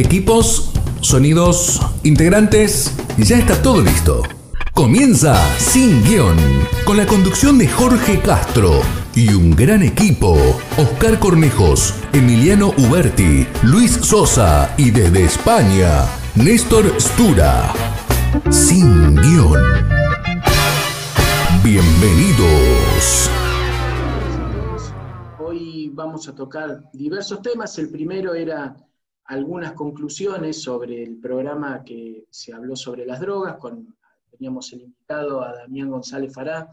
Equipos, sonidos, integrantes, ya está todo listo. Comienza Sin Guión, con la conducción de Jorge Castro y un gran equipo. Oscar Cornejos, Emiliano Uberti, Luis Sosa y desde España, Néstor Stura. Sin Guión. Bienvenidos. Hoy vamos a tocar diversos temas. El primero era algunas conclusiones sobre el programa que se habló sobre las drogas, con, teníamos el invitado a Damián González Fará,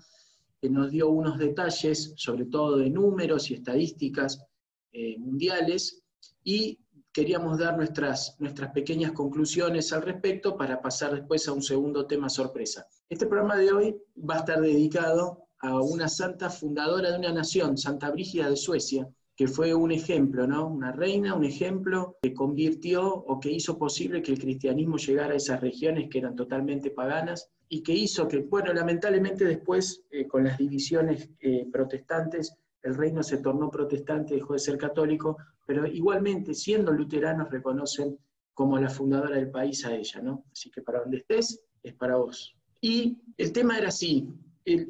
que nos dio unos detalles, sobre todo de números y estadísticas eh, mundiales, y queríamos dar nuestras, nuestras pequeñas conclusiones al respecto para pasar después a un segundo tema sorpresa. Este programa de hoy va a estar dedicado a una santa fundadora de una nación, Santa Brígida de Suecia, que fue un ejemplo, ¿no? Una reina, un ejemplo que convirtió o que hizo posible que el cristianismo llegara a esas regiones que eran totalmente paganas y que hizo que, bueno, lamentablemente después, eh, con las divisiones eh, protestantes, el reino se tornó protestante, dejó de ser católico, pero igualmente, siendo luteranos, reconocen como la fundadora del país a ella, ¿no? Así que para donde estés, es para vos. Y el tema era así,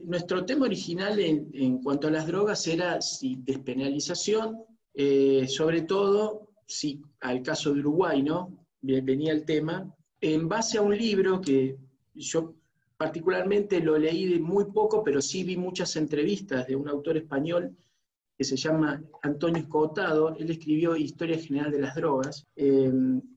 nuestro tema original en, cuanto a las drogas era si despenalización, eh, sobre todo si al caso de Uruguay, ¿no? Venía el tema, en base a un libro que yo particularmente lo leí de muy poco, pero sí vi muchas entrevistas de un autor español que se llama Antonio Escotado, él escribió Historia General de las Drogas. Eh,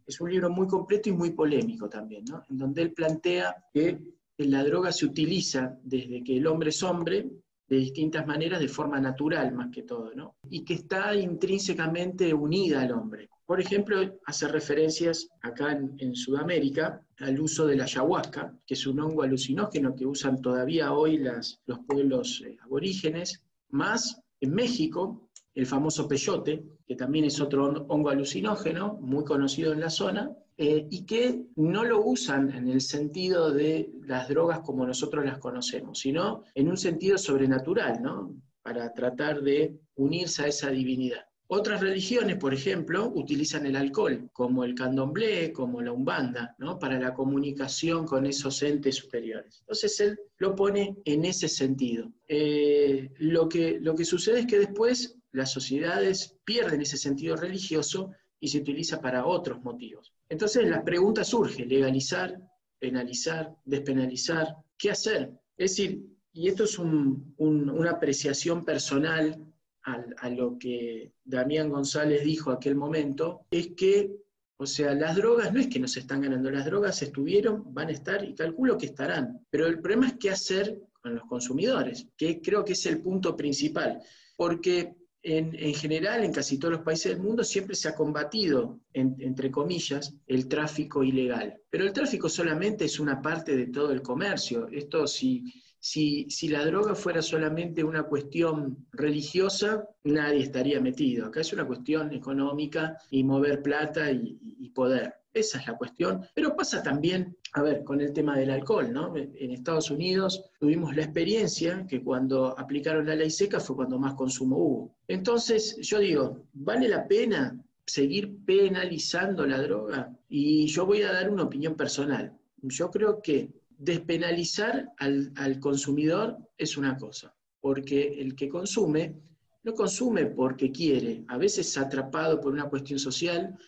es un libro muy completo y muy polémico también, ¿no? en donde él plantea que la droga se utiliza desde que el hombre es hombre, de distintas maneras, de forma natural más que todo, ¿no? Y que está intrínsecamente unida al hombre. Por ejemplo, hace referencias acá en, Sudamérica al uso de la ayahuasca, que es un hongo alucinógeno que usan todavía hoy las, los pueblos eh, aborígenes, más en México, el famoso peyote, que también es otro hongo alucinógeno, muy conocido en la zona, eh, y que no lo usan en el sentido de las drogas como nosotros las conocemos, sino en un sentido sobrenatural, ¿no? Para tratar de unirse a esa divinidad. Otras religiones, por ejemplo, utilizan el alcohol, como el candomblé, como la umbanda, ¿no? para la comunicación con esos entes superiores. Entonces él lo pone en ese sentido. Eh, lo, que, lo que sucede es que después las sociedades pierden ese sentido religioso y se utiliza para otros motivos. Entonces la pregunta surge, legalizar, penalizar, despenalizar, ¿qué hacer? Es decir, y esto es una apreciación personal a, lo que Damián González dijo aquel momento, es que, o sea, las drogas no es que nos están ganando, las drogas estuvieron, van a estar y calculo que estarán, pero el problema es qué hacer con los consumidores, que creo que es el punto principal, porque en, general, en casi todos los países del mundo, siempre se ha combatido, entre comillas, el tráfico ilegal. Pero el tráfico solamente es una parte de todo el comercio. Esto, si, si, si la droga fuera solamente una cuestión religiosa, nadie estaría metido. Acá es una cuestión económica y mover plata y poder. Esa es la cuestión. Pero pasa también, a ver, con el tema del alcohol, ¿no? En Estados Unidos tuvimos la experiencia que cuando aplicaron la ley seca fue cuando más consumo hubo. Entonces, yo digo, ¿vale la pena seguir penalizando la droga? Y yo voy a dar una opinión personal. Yo creo que despenalizar al, al consumidor es una cosa, porque el que consume no consume porque quiere, a veces atrapado por una cuestión social,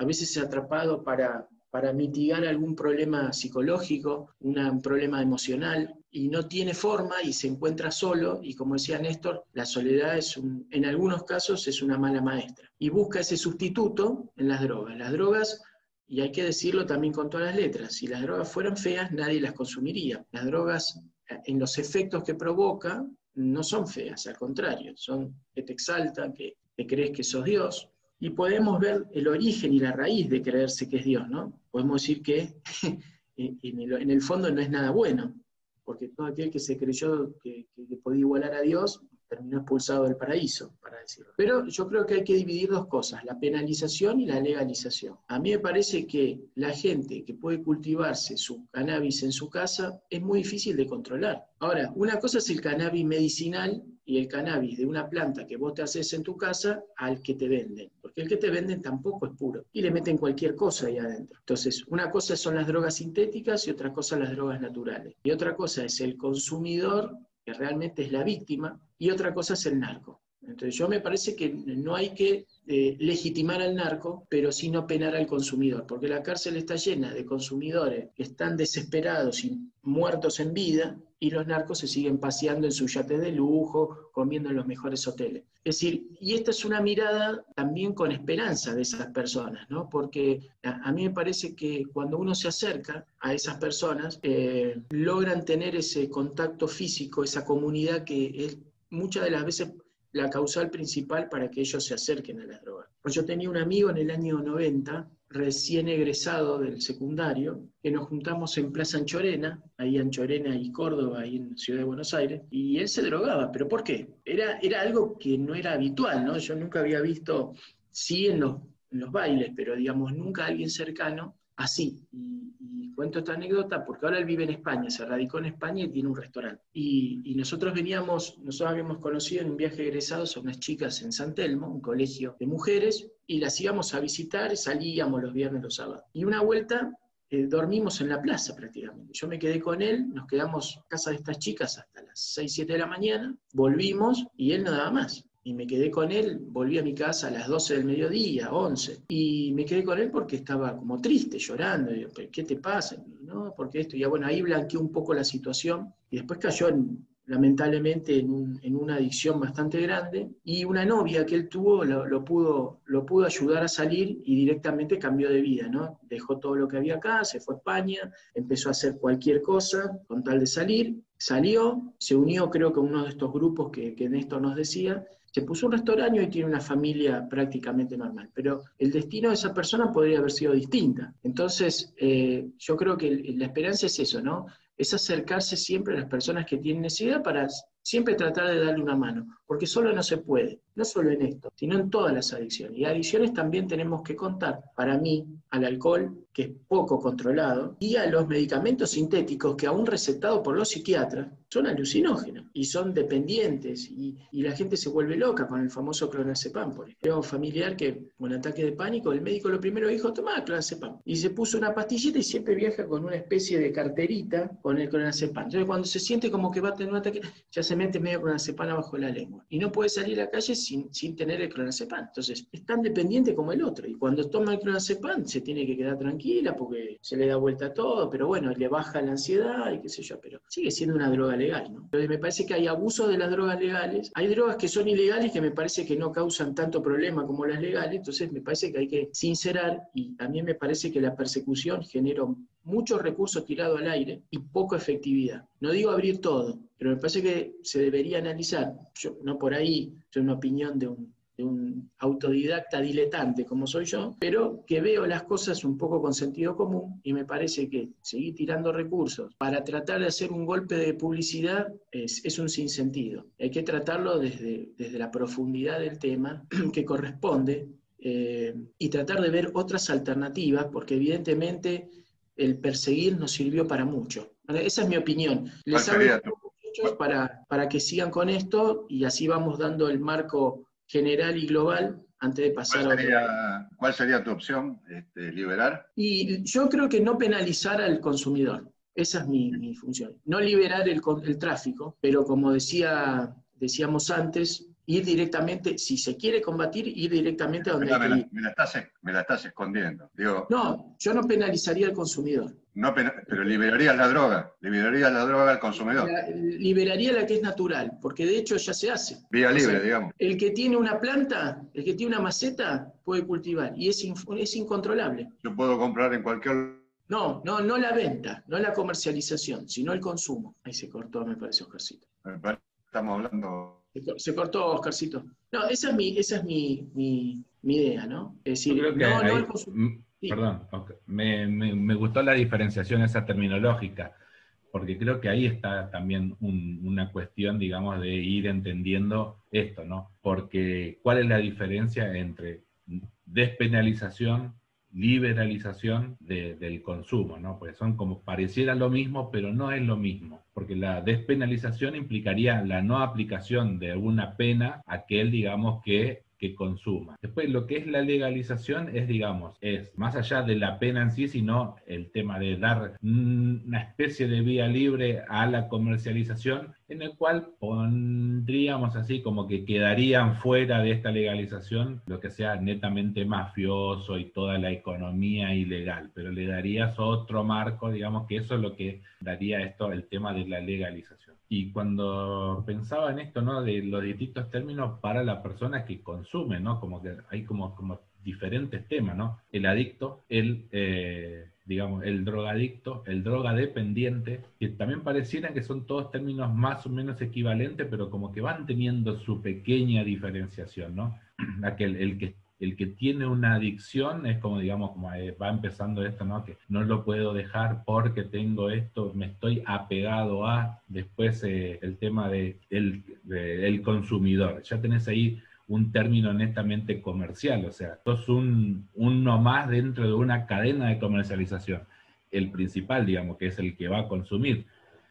a veces atrapado para, para mitigar algún problema psicológico, un problema emocional, y no tiene forma y se encuentra solo, y como decía Néstor, la soledad es en algunos casos es una mala maestra. Y busca ese sustituto en las drogas. Las drogas, y hay que decirlo también con todas las letras, si las drogas fueran feas, nadie las consumiría. Las drogas, en los efectos que provoca, no son feas, al contrario, son que te exaltan, que te crees que sos Dios, y podemos ver el origen y la raíz de creerse que es Dios, ¿no? Podemos decir que en el, fondo no es nada bueno, porque todo aquel que se creyó que, que, podía igualar a Dios terminó expulsado del paraíso, para decirlo. Pero yo creo que hay que dividir dos cosas, la penalización y la legalización. A mí me parece que la gente que puede cultivarse su cannabis en su casa es muy difícil de controlar. Ahora, una cosa es el cannabis medicinal y el cannabis de una planta que vos te haces en tu casa al que te venden. porque el que te venden tampoco es puro y le meten cualquier cosa ahí adentro. Entonces, una cosa son las drogas sintéticas y otra cosa las drogas naturales. Y otra cosa es el consumidor, que realmente es la víctima, y otra cosa es el narco. Entonces yo me parece que no hay que eh, legitimar al narco, pero sí no penar al consumidor, porque la cárcel está llena de consumidores que están desesperados y muertos en vida, y los narcos se siguen paseando en sus yates de lujo, comiendo en los mejores hoteles. Es decir, y esta es una mirada también con esperanza de esas personas, ¿no? Porque a, mí me parece que cuando uno se acerca a esas personas, eh, logran tener ese contacto físico, esa comunidad que es, muchas de las veces la causal principal para que ellos se acerquen a las drogas. Pues yo tenía un amigo en el año 90, recién egresado del secundario, que nos juntamos en Plaza Anchorena, ahí Anchorena y Córdoba, ahí en Ciudad de Buenos Aires, y él se drogaba. ¿Pero por qué? Era, era algo que no era habitual, ¿no? Yo nunca había visto, sí en los, bailes, pero digamos, nunca alguien cercano así. Cuento esta anécdota porque ahora él vive en España, se radicó en España y tiene un restaurante. Y, nosotros veníamos, nosotros habíamos conocido en un viaje egresados a unas chicas en San Telmo, un colegio de mujeres, y las íbamos a visitar, salíamos los viernes, los sábados. Y una vuelta eh, dormimos en la plaza prácticamente. Yo me quedé con él, nos quedamos en casa de estas chicas hasta las 6, 7 de la mañana, volvimos y él no daba más y me quedé con él, volví a mi casa a las 12 del mediodía, 11, y me quedé con él porque estaba como triste, llorando, y, ¿qué te pasa? No, porque esto, y bueno, ahí blanqueó un poco la situación, y después cayó lamentablemente en, una adicción bastante grande, y una novia que él tuvo lo, pudo, lo pudo ayudar a salir y directamente cambió de vida, ¿no? Dejó todo lo que había acá, se fue a España, empezó a hacer cualquier cosa con tal de salir, salió, se unió creo que a uno de estos grupos que, que Néstor nos decía, se puso un restaurante y tiene una familia prácticamente normal, pero el destino de esa persona podría haber sido distinta. Entonces, eh, yo creo que la esperanza es eso, ¿no? Es acercarse siempre a las personas que tienen necesidad para siempre tratar de darle una mano, porque solo no se puede, no solo en esto, sino en todas las adicciones. Y adicciones también tenemos que contar, para mí, al alcohol, que es poco controlado, y a los medicamentos sintéticos que aún recetados por los psiquiatras son alucinógenos y son dependientes y, la gente se vuelve loca con el famoso clonazepam. Por ejemplo, un familiar que con ataque de pánico, el médico lo primero dijo, toma clonazepam. Y se puso una pastillita y siempre viaja con una especie de carterita con el clonazepam. Entonces cuando se siente como que va a tener un ataque, ya se mete medio clonazepam abajo de la lengua. Y no puede salir a la calle sin tener el clonazepam. Entonces es tan dependiente como el otro. Y cuando toma el clonazepam se tiene que quedar tranquila porque se le da vuelta a todo, pero bueno, le baja la ansiedad y qué sé yo, pero sigue siendo una droga legal, ¿no? me parece que hay abuso de las drogas legales. Hay drogas que son ilegales que me parece que no causan tanto problema como las legales, entonces me parece que hay que sincerar y también me parece que la persecución generó muchos recursos tirados al aire y poca efectividad. No digo abrir todo, pero me parece que se debería analizar, no por ahí, es una opinión de un un autodidacta diletante como soy yo, pero que veo las cosas un poco con sentido común y me parece que seguir tirando recursos para tratar de hacer un golpe de publicidad es, un sinsentido. Hay que tratarlo desde, desde la profundidad del tema que corresponde eh, y tratar de ver otras alternativas, porque evidentemente el perseguir nos sirvió para mucho. Esa es mi opinión. Les hablo para, para que sigan con esto y así vamos dando el marco general y global antes de pasar ¿Cuál sería, a ¿Cuál sería tu opción? Este, ¿Liberar? Y yo creo que no penalizar al consumidor. Esa es mi, función. No liberar el, el, tráfico, pero como decía, decíamos antes, ir directamente, si se quiere combatir, ir directamente a donde hay Me la, estás, me la estás escondiendo. Digo, no, yo no penalizaría al consumidor. No, pero liberaría la droga, liberaría la droga al consumidor. liberaría la que es natural, porque de hecho ya se hace. Vía libre, digamos. El que tiene una planta, el que tiene una maceta, puede cultivar y es, es incontrolable. Yo puedo comprar en cualquier... No, no, no la venta, no la comercialización, sino el consumo. Ahí se cortó, me parece, Oscarcito. Estamos hablando... Se cortó, Oscarcito. No, esa es mi, esa es mi, mi, idea, ¿no? Es decir, no, no el consumo Perdón, me, me, gustó la diferenciación esa terminológica, porque creo que ahí está también una cuestión, digamos, de ir entendiendo esto, ¿no? Porque ¿cuál es la diferencia entre despenalización, liberalización del consumo, ¿no? Pues son como pareciera lo mismo, pero no es lo mismo, porque la despenalización implicaría la no aplicación de una pena a aquel, digamos, que que consuma. Después, lo que es la legalización es, digamos, es más allá de la pena en sí, sino el tema de dar una especie de vía libre a la comercialización, en el cual pondríamos así como que quedarían fuera de esta legalización lo que sea netamente mafioso y toda la economía ilegal, pero le darías otro marco, digamos que eso es lo que daría esto el tema de la legalización. Y cuando pensaba en esto, ¿no? De los distintos términos para la persona que consume, ¿no? Como que hay como, como diferentes temas, ¿no? El adicto, el, eh, digamos, el drogadicto, el drogadependiente, que también parecieran que son todos términos más o menos equivalentes, pero como que van teniendo su pequeña diferenciación, ¿no? Aquel, el que el que tiene una adicción es como, digamos, como eh, va empezando esto, ¿no? Que no lo puedo dejar porque tengo esto, me estoy apegado a, después eh, el tema de consumidor. Ya tenés ahí un término netamente comercial, o sea, sos un, uno más dentro de una cadena de comercialización. El principal, digamos, que es el que va a consumir.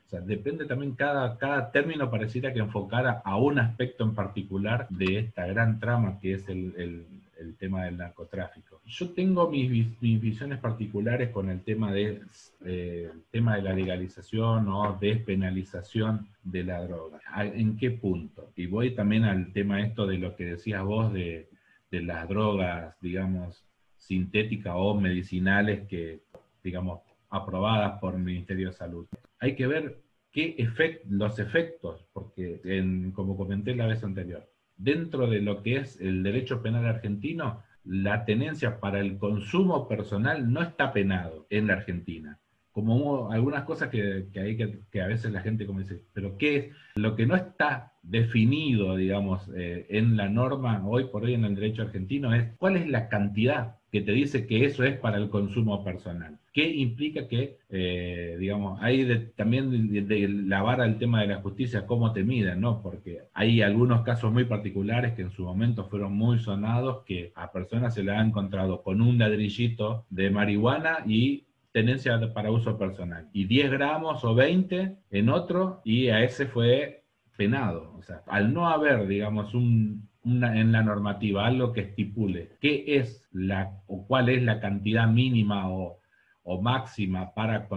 O sea, depende también, cada, cada término pareciera que enfocara a un aspecto en particular de esta gran trama que es el tema del narcotráfico. Yo tengo mis, visiones particulares con el tema de, eh, tema de la legalización o despenalización de la droga. ¿En qué punto? Y voy también al tema esto de lo que decías vos de, de las drogas, digamos, sintéticas o medicinales que, digamos, aprobadas por el Ministerio de Salud. Hay que ver qué efect, los efectos, porque como comenté la vez anterior, dentro de lo que es el derecho penal argentino, la tenencia para el consumo personal no está penado en la Argentina. Como algunas cosas que, que, a veces la gente como dice, pero ¿qué es? Lo que no está definido, digamos, eh, en la norma hoy por hoy en el derecho argentino es cuál es la cantidad que te dice que eso es para el consumo personal. ¿Qué implica que, eh, digamos, hay también de, la vara el tema de la justicia, cómo te miden, ¿no? Porque hay algunos casos muy particulares que en su momento fueron muy sonados, que a personas se le ha encontrado con un ladrillito de marihuana y tenencia para uso personal. Y 10 gramos o 20 en otro, y a ese fue penado. O sea, al no haber, digamos, un, en la normativa algo que estipule qué es la o cuál es la cantidad mínima o, máxima para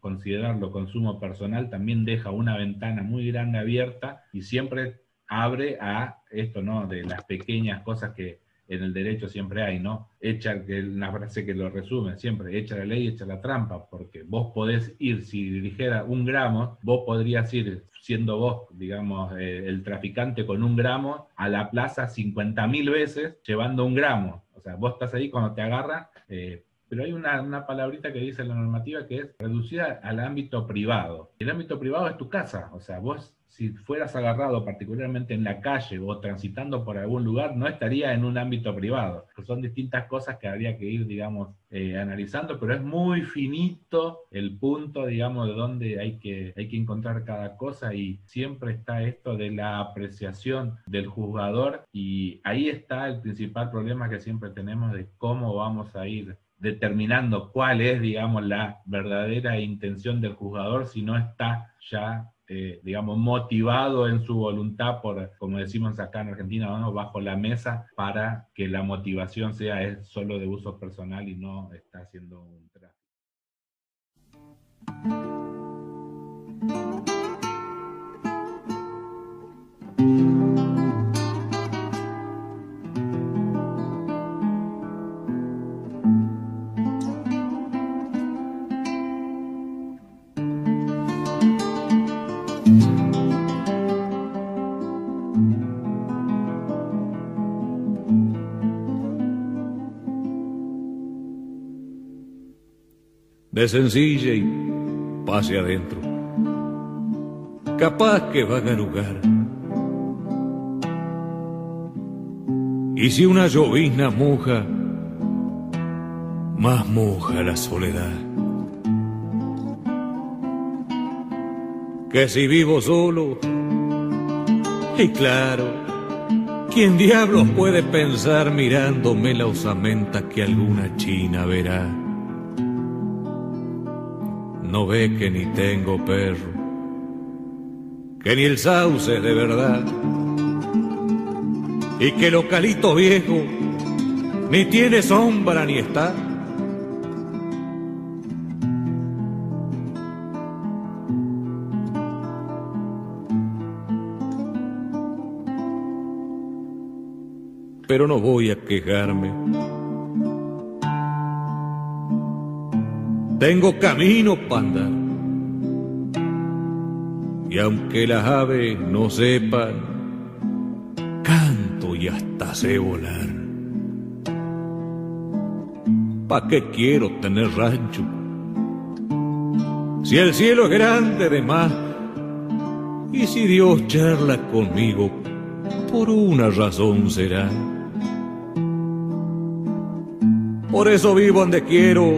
considerarlo consumo personal, también deja una ventana muy grande abierta y siempre abre a esto, ¿no? De las pequeñas cosas que en el derecho siempre hay, ¿no? Echa, una frase que lo resume siempre, echa la ley, echa la trampa, porque vos podés ir, si dijera un gramo, vos podrías ir siendo vos, digamos, eh, el traficante con un gramo, a la plaza 50.000 veces llevando un gramo. O sea, vos estás ahí cuando te agarra, eh, pero hay una, una, palabrita que dice la normativa que es reducida al ámbito privado. El ámbito privado es tu casa, o sea, vos si fueras agarrado particularmente en la calle o transitando por algún lugar, no estaría en un ámbito privado. Son distintas cosas que habría que ir, digamos, eh, analizando, pero es muy finito el punto, digamos, de donde hay que, hay que encontrar cada cosa y siempre está esto de la apreciación del juzgador y ahí está el principal problema que siempre tenemos de cómo vamos a ir determinando cuál es, digamos, la verdadera intención del juzgador si no está ya eh, digamos, motivado en su voluntad por, como decimos acá en Argentina, bajo la mesa para que la motivación sea solo de uso personal y no está haciendo un tráfico. De sencilla y pase adentro. Capaz que van a lugar. Y si una llovizna moja, más moja la soledad. Que si vivo solo, y claro, ¿quién diablos puede pensar mirándome la osamenta que alguna china verá? No ve que ni tengo perro, que ni el sauce de verdad. y que localito viejo ni tiene sombra ni está. Pero no voy a quejarme. Tengo camino para andar. Y aunque las aves no sepan, canto y hasta sé volar. ¿Pa' qué quiero tener rancho? Si el cielo es grande de más, y si Dios charla conmigo, por una razón será. Por eso vivo donde quiero,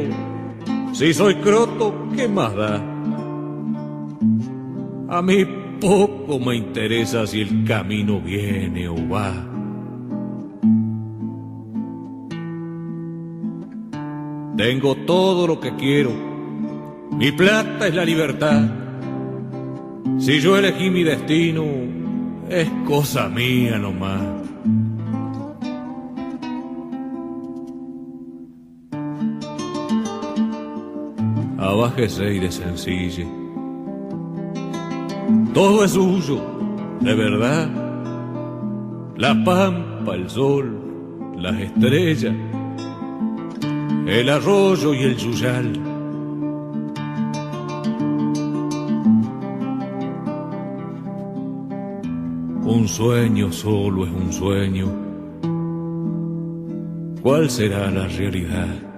si soy croto, ¿qué más da? A mí poco me interesa si el camino viene o va. Tengo todo lo que quiero. Mi plata es la libertad. Si yo elegí mi destino, es cosa mía nomás. Abájese y de sencille. Todo es suyo, de verdad. La pampa, el sol, las estrellas el arroyo y el yuyal. Un sueño solo es un sueño. ¿Cuál será la realidad?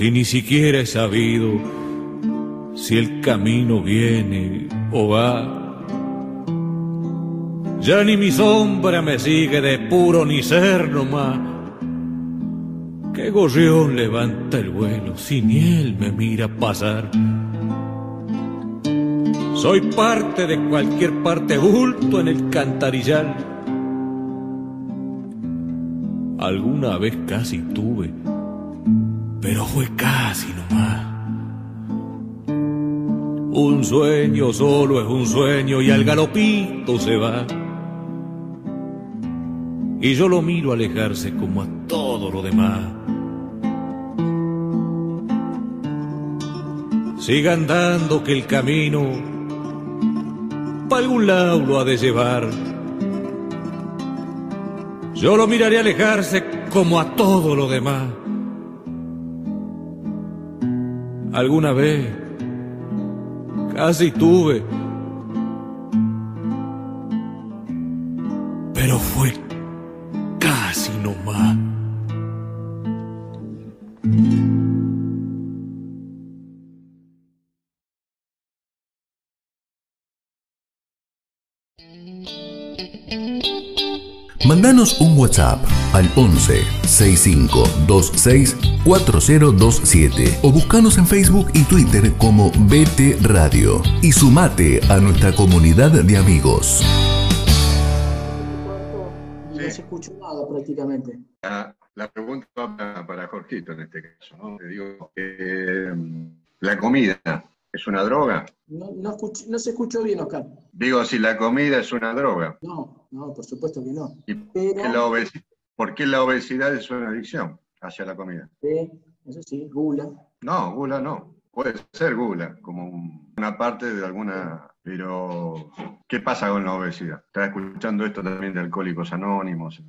Si ni siquiera he sabido si el camino viene o va. Ya ni mi sombra me sigue de puro ni ser nomás. ¿Qué gorrión levanta el vuelo si ni él me mira pasar? Soy parte de cualquier parte bulto en el cantarillal. Alguna vez casi tuve, pero fue casi nomás. Un sueño solo es un sueño y al galopito se va. Y yo lo miro alejarse como a todo lo demás. Siga andando que el camino para algún lado lo ha de llevar. Yo lo miraré alejarse como a todo lo demás. Alguna vez casi tuve, pero fue casi nomás. Mandanos un WhatsApp al 11 65 26 4027 o buscanos en Facebook y Twitter como BT Radio y sumate a nuestra comunidad de amigos. No se escuchó nada prácticamente. La, la pregunta va para, para Jorgito en este caso. ¿no? Te digo, eh, la comida es una droga. No, no, escuch- no se escuchó bien, Oscar. Digo, si la comida es una droga. No, no, por supuesto que no. ¿Y por qué la, Pero, obesi- por qué la obesidad es una adicción hacia la comida? eh, eso sí, gula. No, gula no. Puede ser gula, como un- una parte de alguna... Pero, ¿qué pasa con la obesidad? Estaba escuchando esto también de Alcohólicos Anónimos.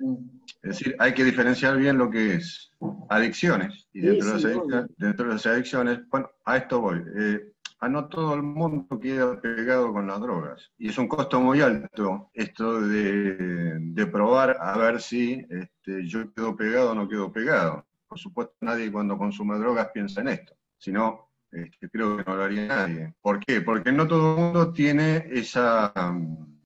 Mm. Es decir, hay que diferenciar bien lo que es adicciones. Y Sí, dentro, de, las adicciones, dentro de las adicciones, bueno, a esto voy. Eh, a no todo el mundo queda pegado con las drogas. Y es un costo muy alto esto de, de probar a ver si este, yo quedo pegado o no quedo pegado. Por supuesto, nadie cuando consume drogas piensa en esto. Si no, este, creo que no lo haría nadie. ¿Por qué? Porque no todo el mundo tiene esa,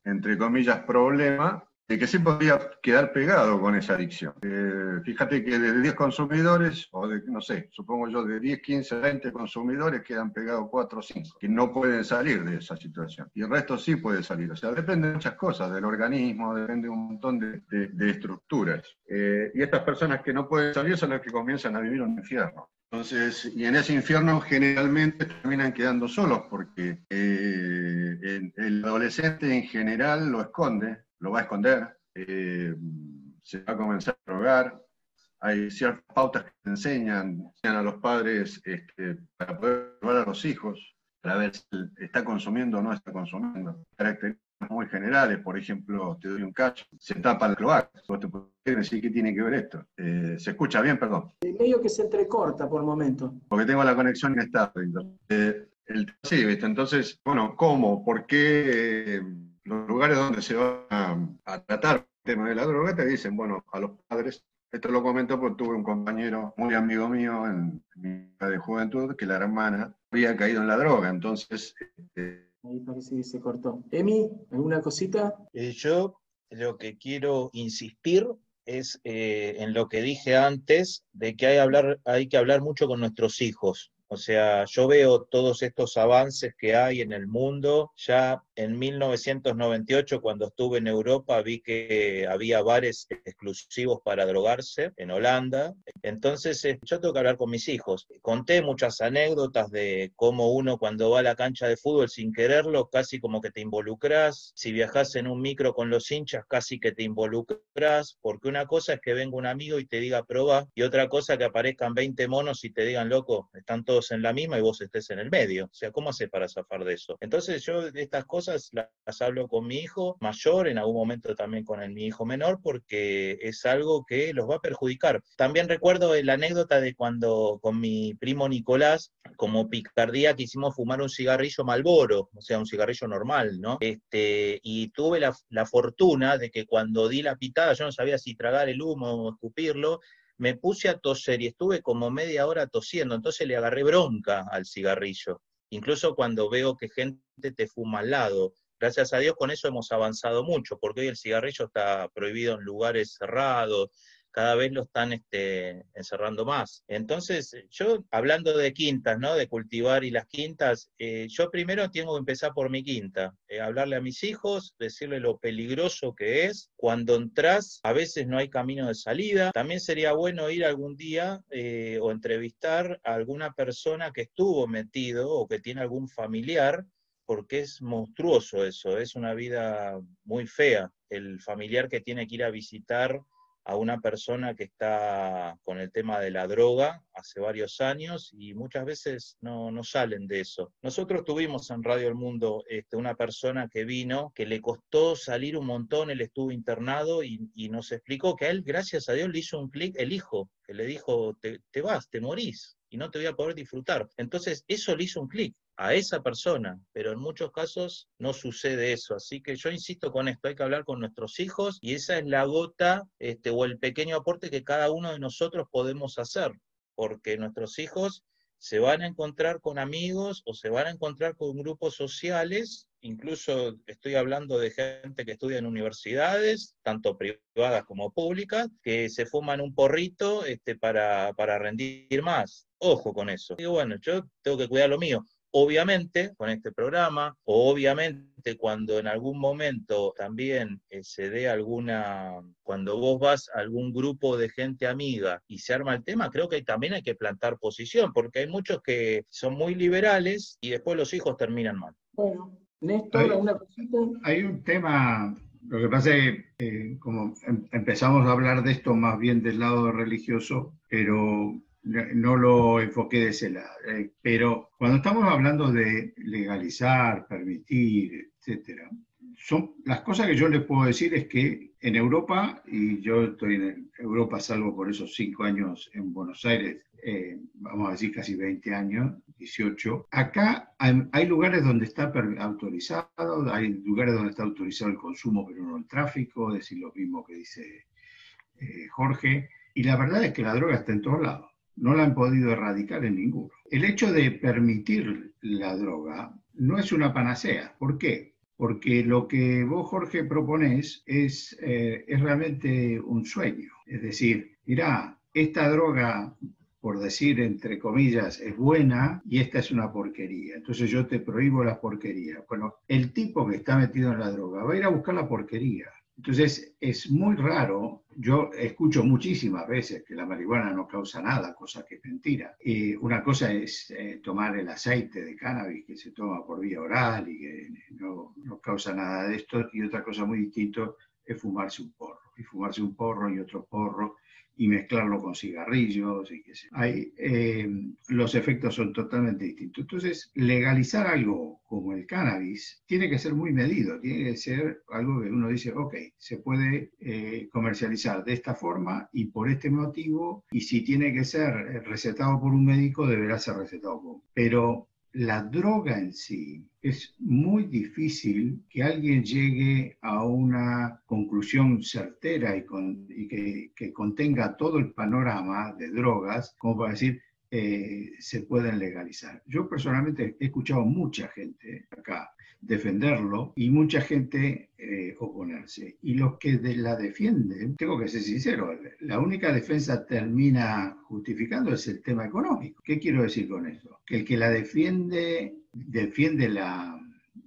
entre comillas, problema de que sí podría quedar pegado con esa adicción. Eh, fíjate que de 10 consumidores, o de, no sé, supongo yo, de 10, 15, 20 consumidores quedan pegados 4 o 5, que no pueden salir de esa situación. Y el resto sí puede salir. O sea, depende de muchas cosas, del organismo, depende de un montón de, de- de estructuras. Eh, y estas personas que no pueden salir son las que comienzan a vivir un infierno. Entonces, y en ese infierno generalmente terminan quedando solos porque eh, el, adolescente en general lo esconde, lo va a esconder, eh, se va a comenzar a drogar. Hay ciertas pautas que enseñan, enseñan a los padres este, para poder llevar a los hijos, para ver si está consumiendo o no está consumiendo muy generales, por ejemplo, te doy un cacho, se tapa el cloaca, vos te puedes decir qué tiene que ver esto. Eh, ¿Se escucha bien, perdón? medio que se entrecorta por momento. Porque tengo la conexión inestable. Eh, el, sí, ¿viste? Entonces, bueno, ¿cómo? ¿Por qué eh, los lugares donde se va a, tratar el tema de la droga te dicen, bueno, a los padres esto lo comento porque tuve un compañero muy amigo mío en mi vida de juventud que la hermana había caído en la droga. Entonces, este, Ahí parece que se cortó. Emi, ¿alguna cosita? Eh, yo lo que quiero insistir es eh, en lo que dije antes, de que hay, hablar, hay que hablar mucho con nuestros hijos. O sea, yo veo todos estos avances que hay en el mundo. Ya en 1998, cuando estuve en Europa, vi que había bares exclusivos para drogarse en Holanda. Entonces, eh, yo tengo que hablar con mis hijos. Conté muchas anécdotas de cómo uno cuando va a la cancha de fútbol sin quererlo, casi como que te involucras. Si viajas en un micro con los hinchas, casi que te involucras. Porque una cosa es que venga un amigo y te diga prueba, y otra cosa que aparezcan 20 monos y te digan, loco, están todos en la misma y vos estés en el medio. O sea, ¿cómo hace para zafar de eso? Entonces yo estas cosas las, hablo con mi hijo mayor, en algún momento también con mi hijo menor, porque es algo que los va a perjudicar. También recuerdo la anécdota de cuando con mi primo Nicolás, como picardía, quisimos fumar un cigarrillo Malboro, o sea, un cigarrillo normal, ¿no? Este, y tuve la fortuna de que cuando di la pitada, yo no sabía si tragar el humo o escupirlo, me puse a toser y estuve como media hora tosiendo, entonces le agarré bronca al cigarrillo. Incluso cuando veo que gente te fuma al lado. Gracias a Dios con eso hemos avanzado mucho, porque hoy el cigarrillo está prohibido en lugares cerrados, cada vez lo están este, encerrando más. Entonces, yo hablando de quintas, ¿no? De cultivar y las quintas, eh, yo primero tengo que empezar por mi quinta, eh, hablarle a mis hijos, decirle lo peligroso que es. Cuando entras, a veces no hay camino de salida. También sería bueno ir algún día eh, o entrevistar a alguna persona que estuvo metido o que tiene algún familiar porque es monstruoso eso, es una vida muy fea. El familiar que tiene que ir a visitar a una persona que está con el tema de la droga hace varios años y muchas veces no, no salen de eso. Nosotros tuvimos en Radio El Mundo este, una persona que vino, que le costó salir un montón, él estuvo internado y, y nos explicó que a él, gracias a Dios, le hizo un clic el hijo, que le dijo, te, te vas, te morís y no te voy a poder disfrutar. Entonces, eso le hizo un clic a esa persona, pero en muchos casos no sucede eso. Así que yo insisto con esto, hay que hablar con nuestros hijos y esa es la gota este, o el pequeño aporte que cada uno de nosotros podemos hacer, porque nuestros hijos se van a encontrar con amigos o se van a encontrar con grupos sociales, incluso estoy hablando de gente que estudia en universidades, tanto privadas como públicas, que se fuman un porrito este, para, para rendir más. Ojo con eso. Y bueno, yo tengo que cuidar lo mío Obviamente, con este programa, o obviamente cuando en algún momento también eh, se dé alguna, cuando vos vas a algún grupo de gente amiga y se arma el tema, creo que también hay que plantar posición, porque hay muchos que son muy liberales y después los hijos terminan mal. Bueno, Néstor, hay, una cosita. Hay un tema, lo que pasa es que eh, como em, empezamos a hablar de esto más bien del lado religioso, pero no lo enfoqué de ese lado. Eh, pero cuando estamos hablando de legalizar, permitir, etcétera, son las cosas que yo les puedo decir es que en Europa, y yo estoy en Europa salvo por esos cinco años en Buenos Aires, eh, vamos a decir casi 20 años, 18, acá hay, lugares donde está autorizado, hay lugares donde está autorizado el consumo pero no el tráfico, decir, lo mismo que dice eh, Jorge, y la verdad es que la droga está en todos lados no la han podido erradicar en ninguno. El hecho de permitir la droga no es una panacea. ¿Por qué? Porque lo que vos, Jorge, proponés es, eh, es realmente un sueño. Es decir, mirá, esta droga, por decir entre comillas, es buena y esta es una porquería. Entonces yo te prohíbo la porquería. Bueno, el tipo que está metido en la droga va a ir a buscar la porquería Entonces, es muy raro, yo escucho muchísimas veces que la marihuana no causa nada, cosa que es mentira. Y una cosa es eh, tomar el aceite de cannabis que se toma por vía oral y que no, no causa nada de esto, y otra cosa muy distinta es fumarse un porro. Y fumarse un porro y otro porro y mezclarlo con cigarrillos y qué sé. Hay, eh, los efectos son totalmente distintos. Entonces, legalizar algo como el cannabis tiene que ser muy medido, tiene que ser algo que uno dice, ok, se puede eh, comercializar de esta forma y por este motivo, y si tiene que ser recetado por un médico, deberá ser recetado por un. Pero la droga en sí es muy difícil que alguien llegue a una conclusión certera y, que, contenga todo el panorama de drogas como para decir eh, se pueden legalizar. Yo personalmente he escuchado mucha gente acá defenderlo y mucha gente eh, oponerse. Y los que la defienden, tengo que ser sincero, la única defensa termina justificando es el tema económico. ¿Qué quiero decir con eso? Que el que la defiende, defiende la,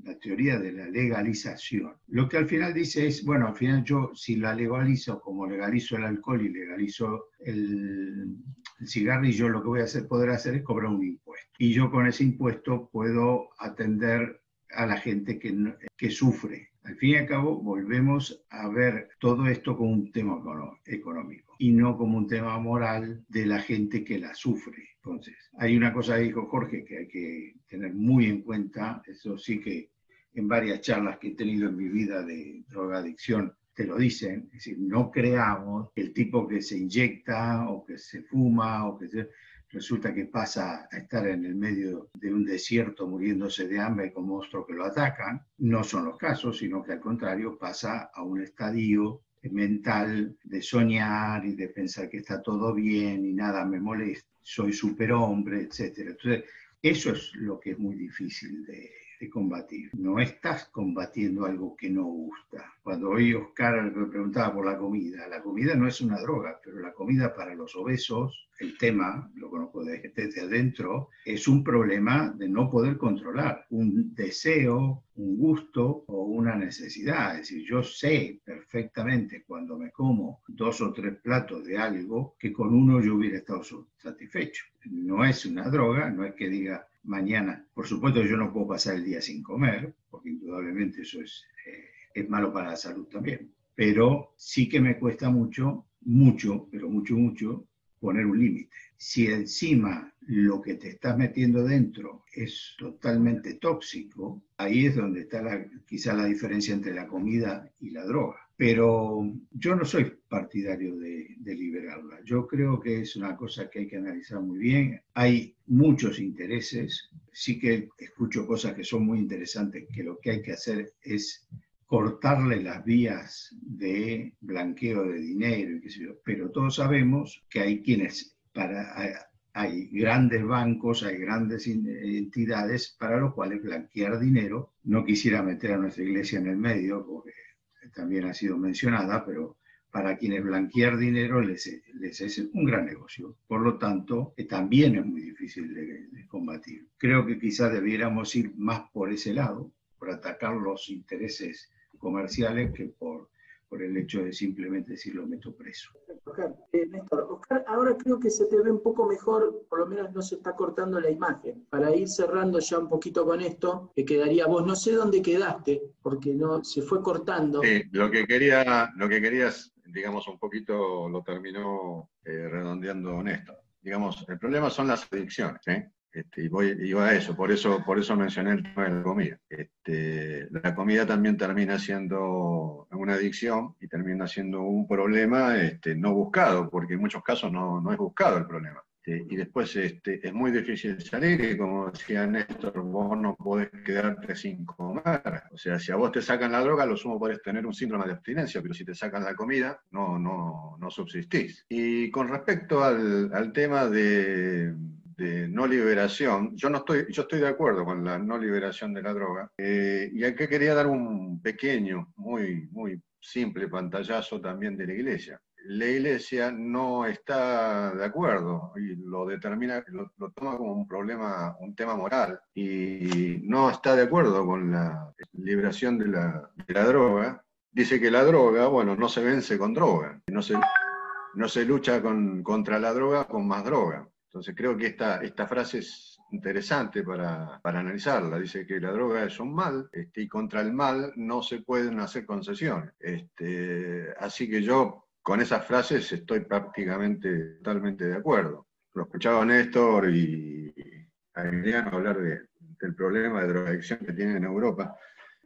la teoría de la legalización. Lo que al final dice es, bueno, al final yo si la legalizo como legalizo el alcohol y legalizo el, el cigarrillo, lo que voy a hacer, poder hacer es cobrar un impuesto. Y yo con ese impuesto puedo atender a la gente que, que sufre. Al fin y al cabo, volvemos a ver todo esto como un tema económico y no como un tema moral de la gente que la sufre. Entonces, hay una cosa que dijo Jorge que hay que tener muy en cuenta, eso sí que en varias charlas que he tenido en mi vida de drogadicción te lo dicen, es decir, no creamos el tipo que se inyecta o que se fuma o que se resulta que pasa a estar en el medio de un desierto muriéndose de hambre con monstruos que lo atacan. No son los casos, sino que al contrario pasa a un estadio mental de soñar y de pensar que está todo bien y nada me molesta, soy superhombre, etc. Entonces, eso es lo que es muy difícil de, combatir. No estás combatiendo algo que no gusta. Cuando oí Oscar me preguntaba por la comida, la comida no es una droga, pero la comida para los obesos, el tema, lo conozco desde adentro, es un problema de no poder controlar, un deseo, un gusto o una necesidad. Es decir, yo sé perfectamente cuando me como dos o tres platos de algo que con uno yo hubiera estado satisfecho. No es una droga, no es que diga mañana. Por supuesto, yo no puedo pasar el día sin comer, porque indudablemente eso es, eh, es malo para la salud también. Pero sí que me cuesta mucho, mucho, pero mucho, mucho, poner un límite. Si encima lo que te estás metiendo dentro es totalmente tóxico, ahí es donde está la, quizá la diferencia entre la comida y la droga. Pero yo no soy partidario de, liberarla. Yo creo que es una cosa que hay que analizar muy bien. Hay muchos intereses. Sí que escucho cosas que son muy interesantes, que lo que hay que hacer es cortarle las vías de blanqueo de dinero, pero todos sabemos que hay quienes para hay grandes bancos, hay grandes entidades para los cuales blanquear dinero. No quisiera meter a nuestra iglesia en el medio, porque también ha sido mencionada, pero para quienes blanquear dinero les, es un gran negocio. Por lo tanto, también es muy difícil de, de combatir. Creo que quizás debiéramos ir más por ese lado, por atacar los intereses comerciales que por por el hecho de simplemente decir lo meto preso. Oscar, eh, Néstor, Oscar, ahora creo que se te ve un poco mejor, por lo menos no se está cortando la imagen. Para ir cerrando ya un poquito con esto, que quedaría vos, no sé dónde quedaste, porque no se fue cortando. Sí, lo que quería, lo que querías, digamos, un poquito lo terminó eh, redondeando Néstor. Digamos, el problema son las adicciones. ¿eh? Este, y voy, a eso, por eso, por eso mencioné el tema de la comida. Este, la comida también termina siendo una adicción y termina siendo un problema este, no buscado, porque en muchos casos no, no es buscado el problema. Y después es muy difícil salir y como decía Néstor, vos no podés quedarte sin comer. O sea, si a vos te sacan la droga, lo sumo podés tener un síndrome de abstinencia, pero si te sacan la comida, no, no, no subsistís. Y con respecto al tema de de no liberación, yo no estoy, yo estoy de acuerdo con la no liberación de la droga, eh, y aquí quería dar un pequeño, muy, muy simple pantallazo también de la iglesia. La iglesia no está de acuerdo y lo determina, lo, toma como un problema, un tema moral, y no está de acuerdo con la liberación de la, de la droga, dice que la droga, bueno, no se vence con droga, no se, no se lucha con, contra la droga con más droga. Entonces creo que esta, esta frase es interesante para, analizarla. Dice que la droga es un mal este, y contra el mal no se pueden hacer concesiones. Este, así que yo con esas frases estoy prácticamente totalmente de acuerdo. Lo escuchaba Néstor y a Emiliano hablar del problema de drogadicción que tienen en Europa.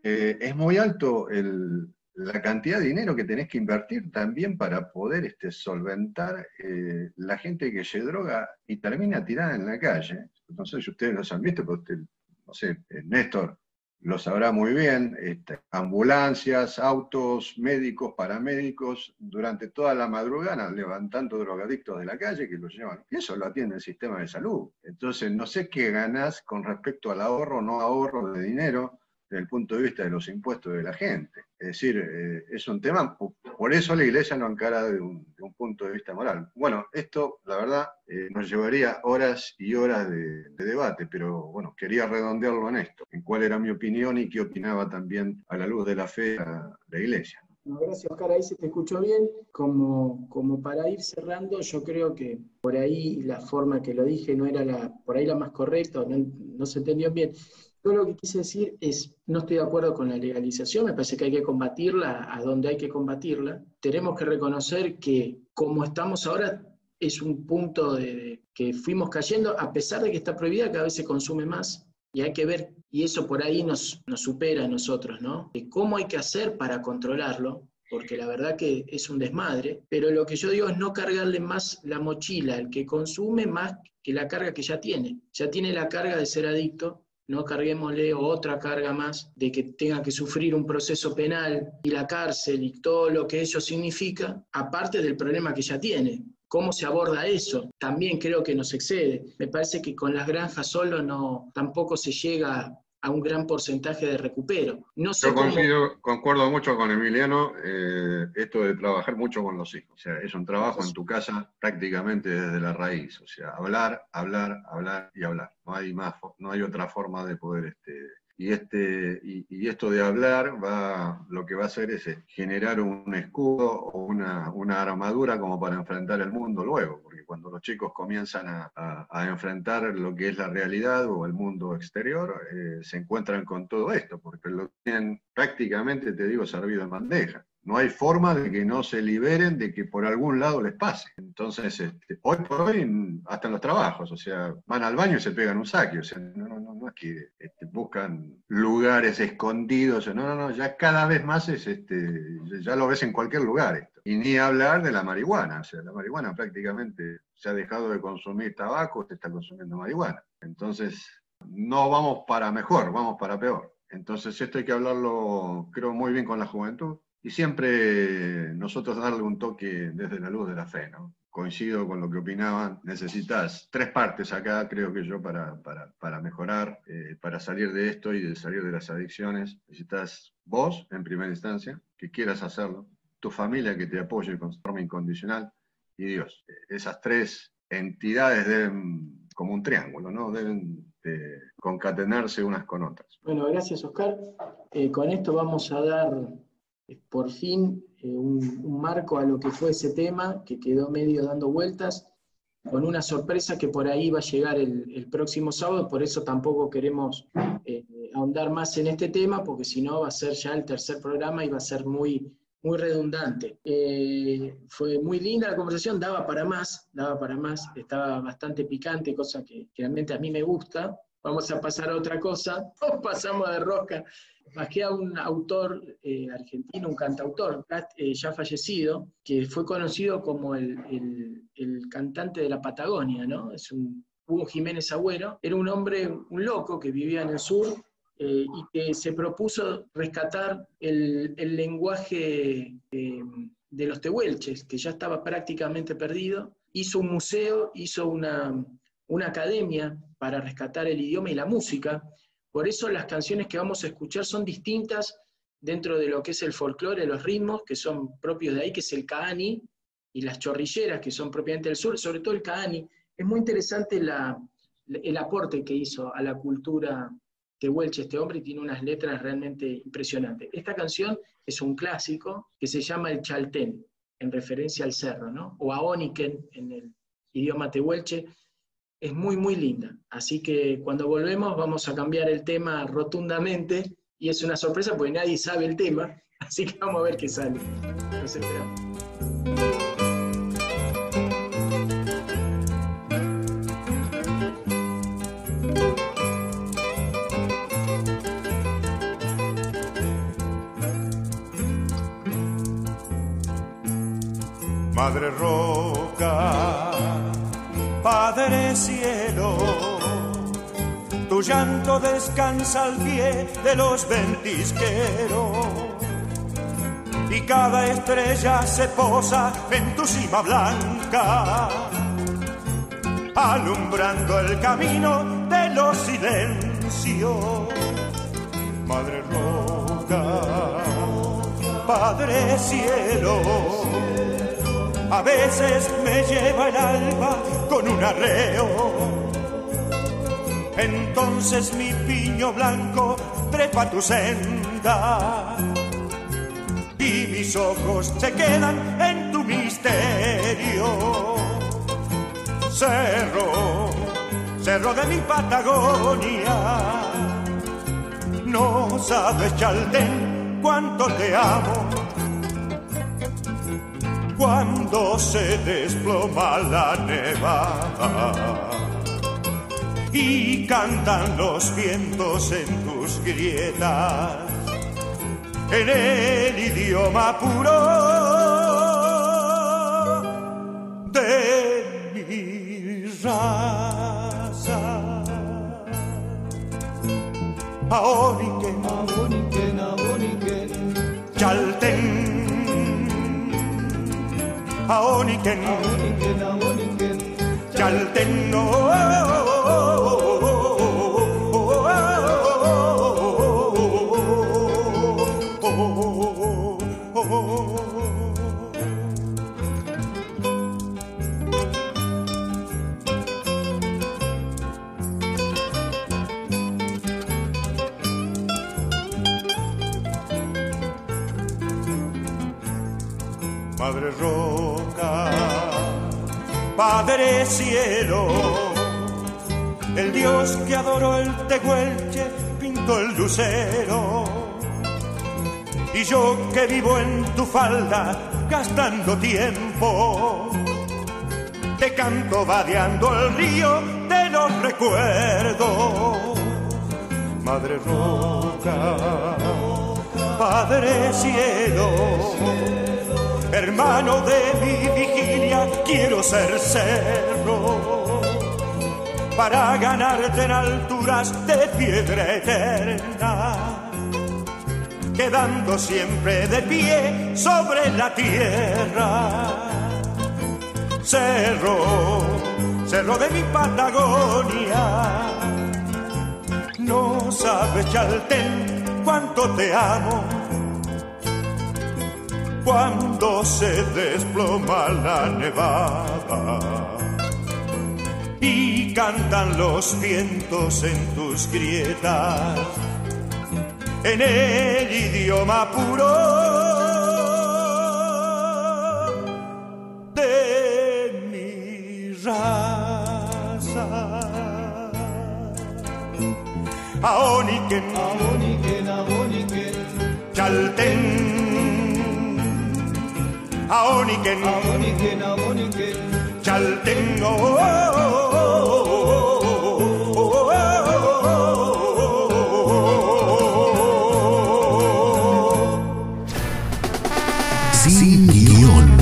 Eh, es muy alto el, la cantidad de dinero que tenés que invertir también para poder este, solventar eh, la gente que se droga y termina tirada en la calle. No sé si ustedes los han visto, pero usted, no sé, eh, Néstor lo sabrá muy bien, este, ambulancias, autos, médicos, paramédicos, durante toda la madrugada levantando drogadictos de la calle que los llevan. Y eso lo atiende el sistema de salud. Entonces, no sé qué ganás con respecto al ahorro o no ahorro de dinero desde el punto de vista de los impuestos de la gente. Es decir, eh, es un tema, por eso la iglesia no encara de un, punto de vista moral. Bueno, esto, la verdad, eh, nos llevaría horas y horas de, debate, pero bueno, quería redondearlo en esto, en cuál era mi opinión y qué opinaba también a la luz de la fe la, la iglesia. gracias, Oscar. Ahí se te escuchó bien. Como, como para ir cerrando, yo creo que por ahí la forma que lo dije no era la, por ahí la más correcta, no, no se entendió bien. Yo lo que quise decir es, no estoy de acuerdo con la legalización, me parece que hay que combatirla a donde hay que combatirla. Tenemos que reconocer que como estamos ahora es un punto de, que fuimos cayendo, a pesar de que está prohibida, cada vez se consume más. Y hay que ver, y eso por ahí nos, nos supera a nosotros, ¿no? Cómo hay que hacer para controlarlo, porque la verdad que es un desmadre, pero lo que yo digo es no cargarle más la mochila al que consume más que la carga que ya tiene. Ya tiene la carga de ser adicto no carguémosle otra carga más de que tenga que sufrir un proceso penal y la cárcel y todo lo que eso significa, aparte del problema que ya tiene. ¿Cómo se aborda eso? También creo que nos excede. Me parece que con las granjas solo no, tampoco se llega a un gran porcentaje de recupero. No sé Yo concuerdo mucho con Emiliano, eh, esto de trabajar mucho con los hijos. O sea, es un trabajo en tu casa prácticamente desde la raíz. O sea, hablar, hablar, hablar y hablar. No hay, más, no hay otra forma de poder este, y, este, y, esto de hablar va, lo que va a hacer es eh, generar un escudo o una, una, armadura como para enfrentar el mundo luego, porque cuando los chicos comienzan a, a, enfrentar lo que es la realidad o el mundo exterior, eh, se encuentran con todo esto, porque lo tienen prácticamente, te digo, servido en bandeja no hay forma de que no se liberen de que por algún lado les pase. Entonces, este, hoy por hoy, hasta en los trabajos, o sea, van al baño y se pegan un saque, o sea, no, no, no, es que este, buscan lugares escondidos, no, no, no, ya cada vez más es, este, ya lo ves en cualquier lugar esto. Y ni hablar de la marihuana, o sea, la marihuana prácticamente se ha dejado de consumir tabaco, se está consumiendo marihuana. Entonces, no vamos para mejor, vamos para peor. Entonces, esto hay que hablarlo, creo, muy bien con la juventud y siempre nosotros darle un toque desde la luz de la fe, ¿no? Coincido con lo que opinaban, necesitas tres partes acá, creo que yo, para, para, mejorar, eh, para salir de esto y de salir de las adicciones. Necesitas vos, en primera instancia, que quieras hacerlo, tu familia que te apoye con forma incondicional y Dios. Esas tres entidades deben, como un triángulo, ¿no? Deben concatenarse unas con otras. Bueno, gracias Oscar. Eh, con esto vamos a dar por fin eh, un, marco a lo que fue ese tema, que quedó medio dando vueltas, con una sorpresa que por ahí va a llegar el, próximo sábado, por eso tampoco queremos eh, ahondar más en este tema, porque si no va a ser ya el tercer programa y va a ser muy, muy redundante. Eh, fue muy linda la conversación, daba para más, daba para más, estaba bastante picante, cosa que realmente a mí me gusta. Vamos a pasar a otra cosa, pasamos de rosca bajé a un autor eh, argentino, un cantautor eh, ya fallecido, que fue conocido como el, cantante de la Patagonia, ¿no? Es un Hugo Jiménez Agüero. Era un hombre, un loco que vivía en el sur eh, y que se propuso rescatar el, lenguaje de los tehuelches, que ya estaba prácticamente perdido. Hizo un museo, hizo una, una academia para rescatar el idioma y la música, por eso las canciones que vamos a escuchar son distintas dentro de lo que es el folclore, los ritmos que son propios de ahí, que es el kaani, y las chorrilleras que son propiamente del sur, sobre todo el kaani. Es muy interesante el aporte que hizo a la cultura Tehuelche, este hombre, y tiene unas letras realmente impresionantes. Esta canción es un clásico que se llama El Chaltén, en referencia al cerro, ¿no? O a en el idioma tehuelche. Es muy, muy linda. Así que cuando volvemos vamos a cambiar el tema rotundamente y es una sorpresa porque nadie sabe el tema, así que vamos a ver qué sale. Los esperamos. Madre Roca, Padre Cielo, tu llanto descansa al pie de los ventisqueros y cada estrella se posa en tu cima blanca, alumbrando el camino de los silencios. Madre Roca, Padre Cielo a veces me lleva el alba con un arreo. Entonces mi piño blanco trepa tu senda y mis ojos se quedan en tu misterio. Cerro, cerro de mi Patagonia, no sabes, Chaltén, cuánto te amo cuando se desploma la nevada y cantan los vientos en tus grietas en el idioma puro de mi raza. Aoniken, Aoniken, Aoniken, Aoniken, Chalten, Madre Padre Cielo, el Dios que adoró el tehuelche pintó el lucero. Y yo que vivo en tu falda gastando tiempo, te canto vadeando el río de los recuerdos. Madre Roca, Padre Cielo hermano de mi vigilia, quiero ser cerro para ganarte en alturas de piedra eterna, quedando siempre de pie sobre la tierra. Cerro, cerro de mi Patagonia, no sabes, Chaltén, cuánto te amo cuando se desploma la nevada y cantan los vientos en tus grietas en el idioma puro de mi raza. Aoniken, Aoniken, Aoniken, Chalten, oh, oh, Sin guion.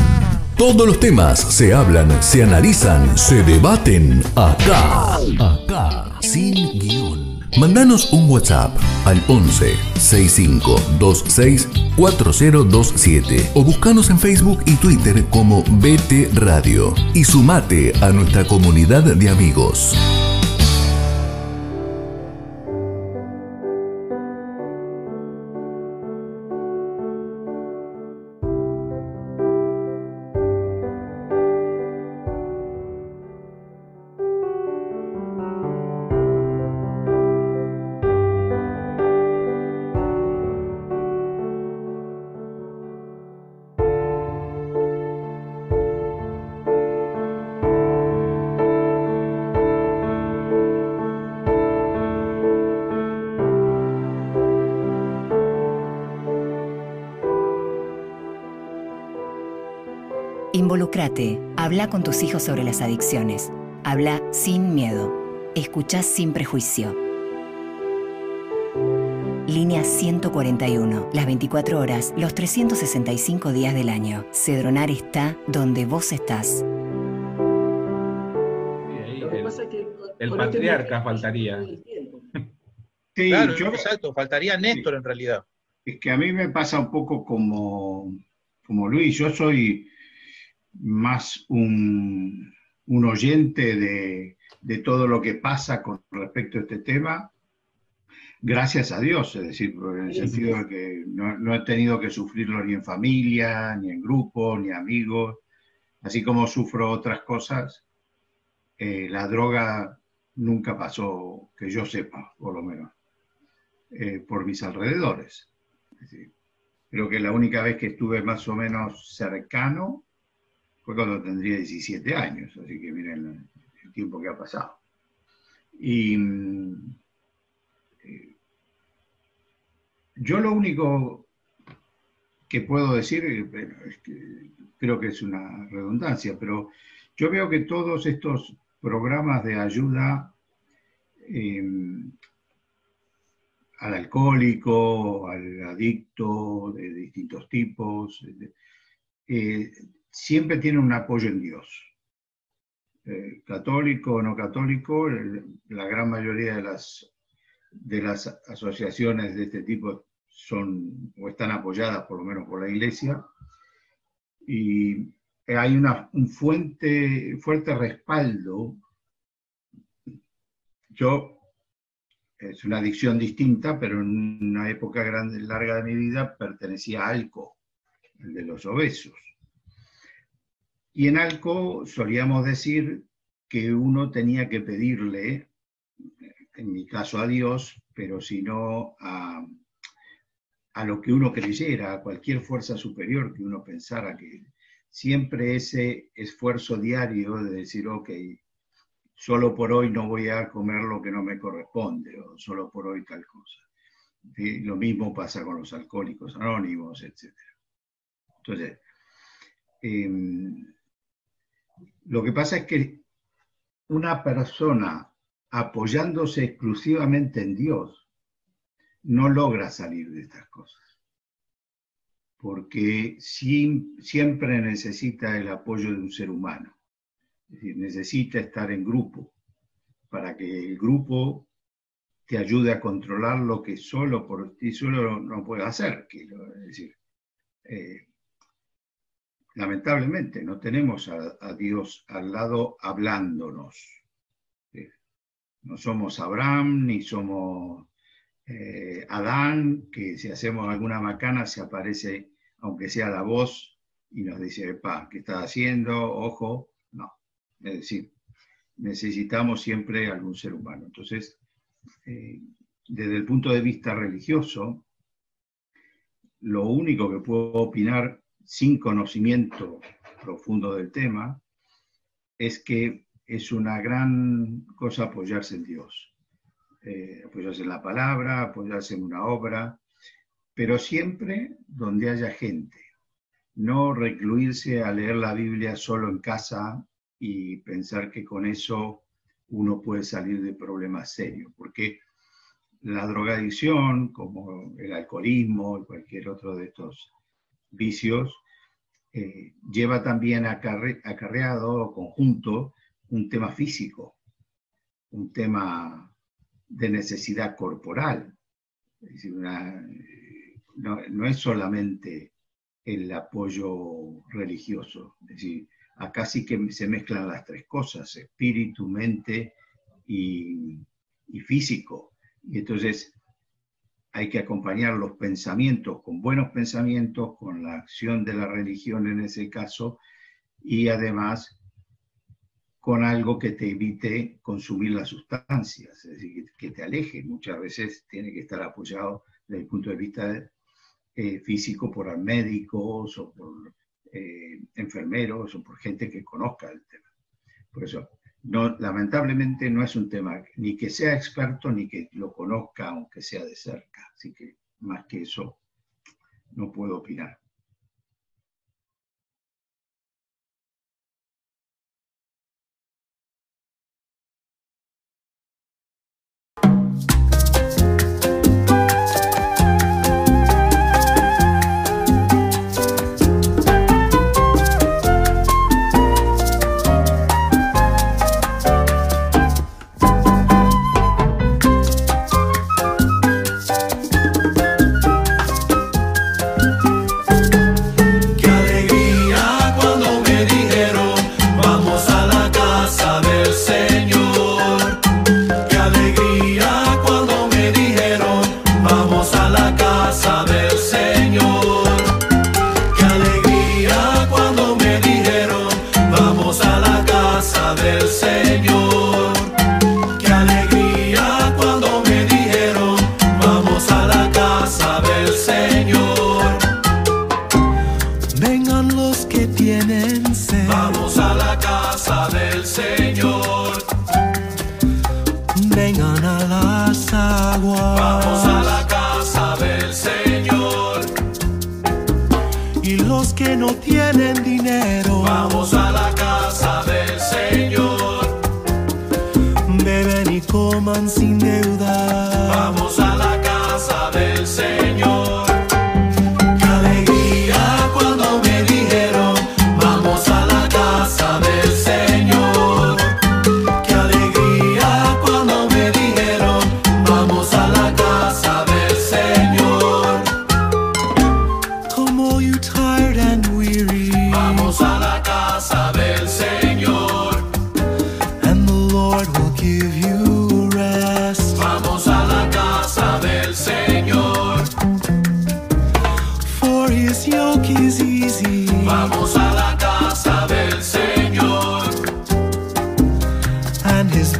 Todos los temas se hablan, se analizan, se debaten acá. Acá, sin guion. Mandanos un WhatsApp al 11 65 26 4027 o buscanos en Facebook y Twitter como BT Radio y sumate a nuestra comunidad de amigos. Habla con tus hijos sobre las adicciones. Habla sin miedo. Escucha sin prejuicio. Línea 141. Las 24 horas, los 365 días del año. Cedronar está donde vos estás. el, patriarca faltaría. Sí, claro, exacto, faltaría Néstor en realidad. Es que a mí me pasa un poco como, como Luis, yo soy más un, oyente de, de, todo lo que pasa con respecto a este tema, gracias a Dios, es decir, en el sentido de que no, he tenido que sufrirlo ni en familia, ni en grupo, ni amigos, así como sufro otras cosas, eh, la droga nunca pasó, que yo sepa, por lo menos, eh, por mis alrededores. creo que la única vez que estuve más o menos cercano fue cuando tendría 17 años, así que miren el, tiempo que ha pasado. Y eh, yo lo único que puedo decir, eh, creo que es una redundancia, pero yo veo que todos estos programas de ayuda em, al alcohólico, al adicto de distintos tipos, eh, siempre tienen un apoyo en Dios. Eh, católico o no católico, la gran mayoría de las, de las asociaciones de este tipo son o están apoyadas por lo menos por la iglesia. Y hay una, un fuerte respaldo. Yo, es una adicción distinta, pero en una época grande, larga de mi vida pertenecía a ALCO, el de los obesos. Y en ALCO solíamos decir que uno tenía que pedirle, en mi caso a Dios, pero si no a, a lo que uno creyera, a cualquier fuerza superior que uno pensara que siempre ese esfuerzo diario de decir, ok, solo por hoy no voy a comer lo que no me corresponde, o solo por hoy tal cosa. Lo mismo pasa con los alcohólicos anónimos, etc. Entonces, em, lo que pasa es que una persona apoyándose exclusivamente en Dios no logra salir de estas cosas porque siempre necesita el apoyo de un ser humano. Es decir, necesita estar en grupo para que el grupo te ayude a controlar lo que solo por ti solo no puede hacer. es decir, eh, lamentablemente no tenemos a, Dios al lado hablándonos. No somos Abraham ni somos eh, Adán, que si hacemos alguna macana se aparece aunque sea la voz, y nos dice, pa, ¿qué estás haciendo? Ojo, no. Es decir, necesitamos siempre algún ser humano. Entonces, eh, desde el punto de vista religioso, lo único que puedo opinar sin conocimiento profundo del tema es que es una gran cosa apoyarse en Dios, eh, apoyarse en la palabra, apoyarse en una obra, pero siempre donde haya gente. No recluirse a leer la Biblia solo en casa y pensar que con eso uno puede salir de problemas serios, porque la drogadicción, como el alcoholismo y cualquier otro de estos vicios, eh, lleva también acarreado o conjunto un tema físico, un tema de necesidad corporal, una, no, es solamente el apoyo religioso, es decir, acá sí que se mezclan las tres cosas, espíritu, mente y, físico. Y entonces hay que acompañar los pensamientos con buenos pensamientos, con acción de la religión en ese caso, y además con algo que te evite consumir las sustancias, es decir, que te aleje. Muchas veces tiene que estar apoyado desde el punto de vista eh, físico por médicos o por eh, enfermeros o por gente que conozca el tema. Por eso, lamentablemente no es un tema ni que sea experto ni que lo conozca aunque sea de cerca. Así que más que eso no puedo opinar.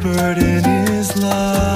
Burden is light.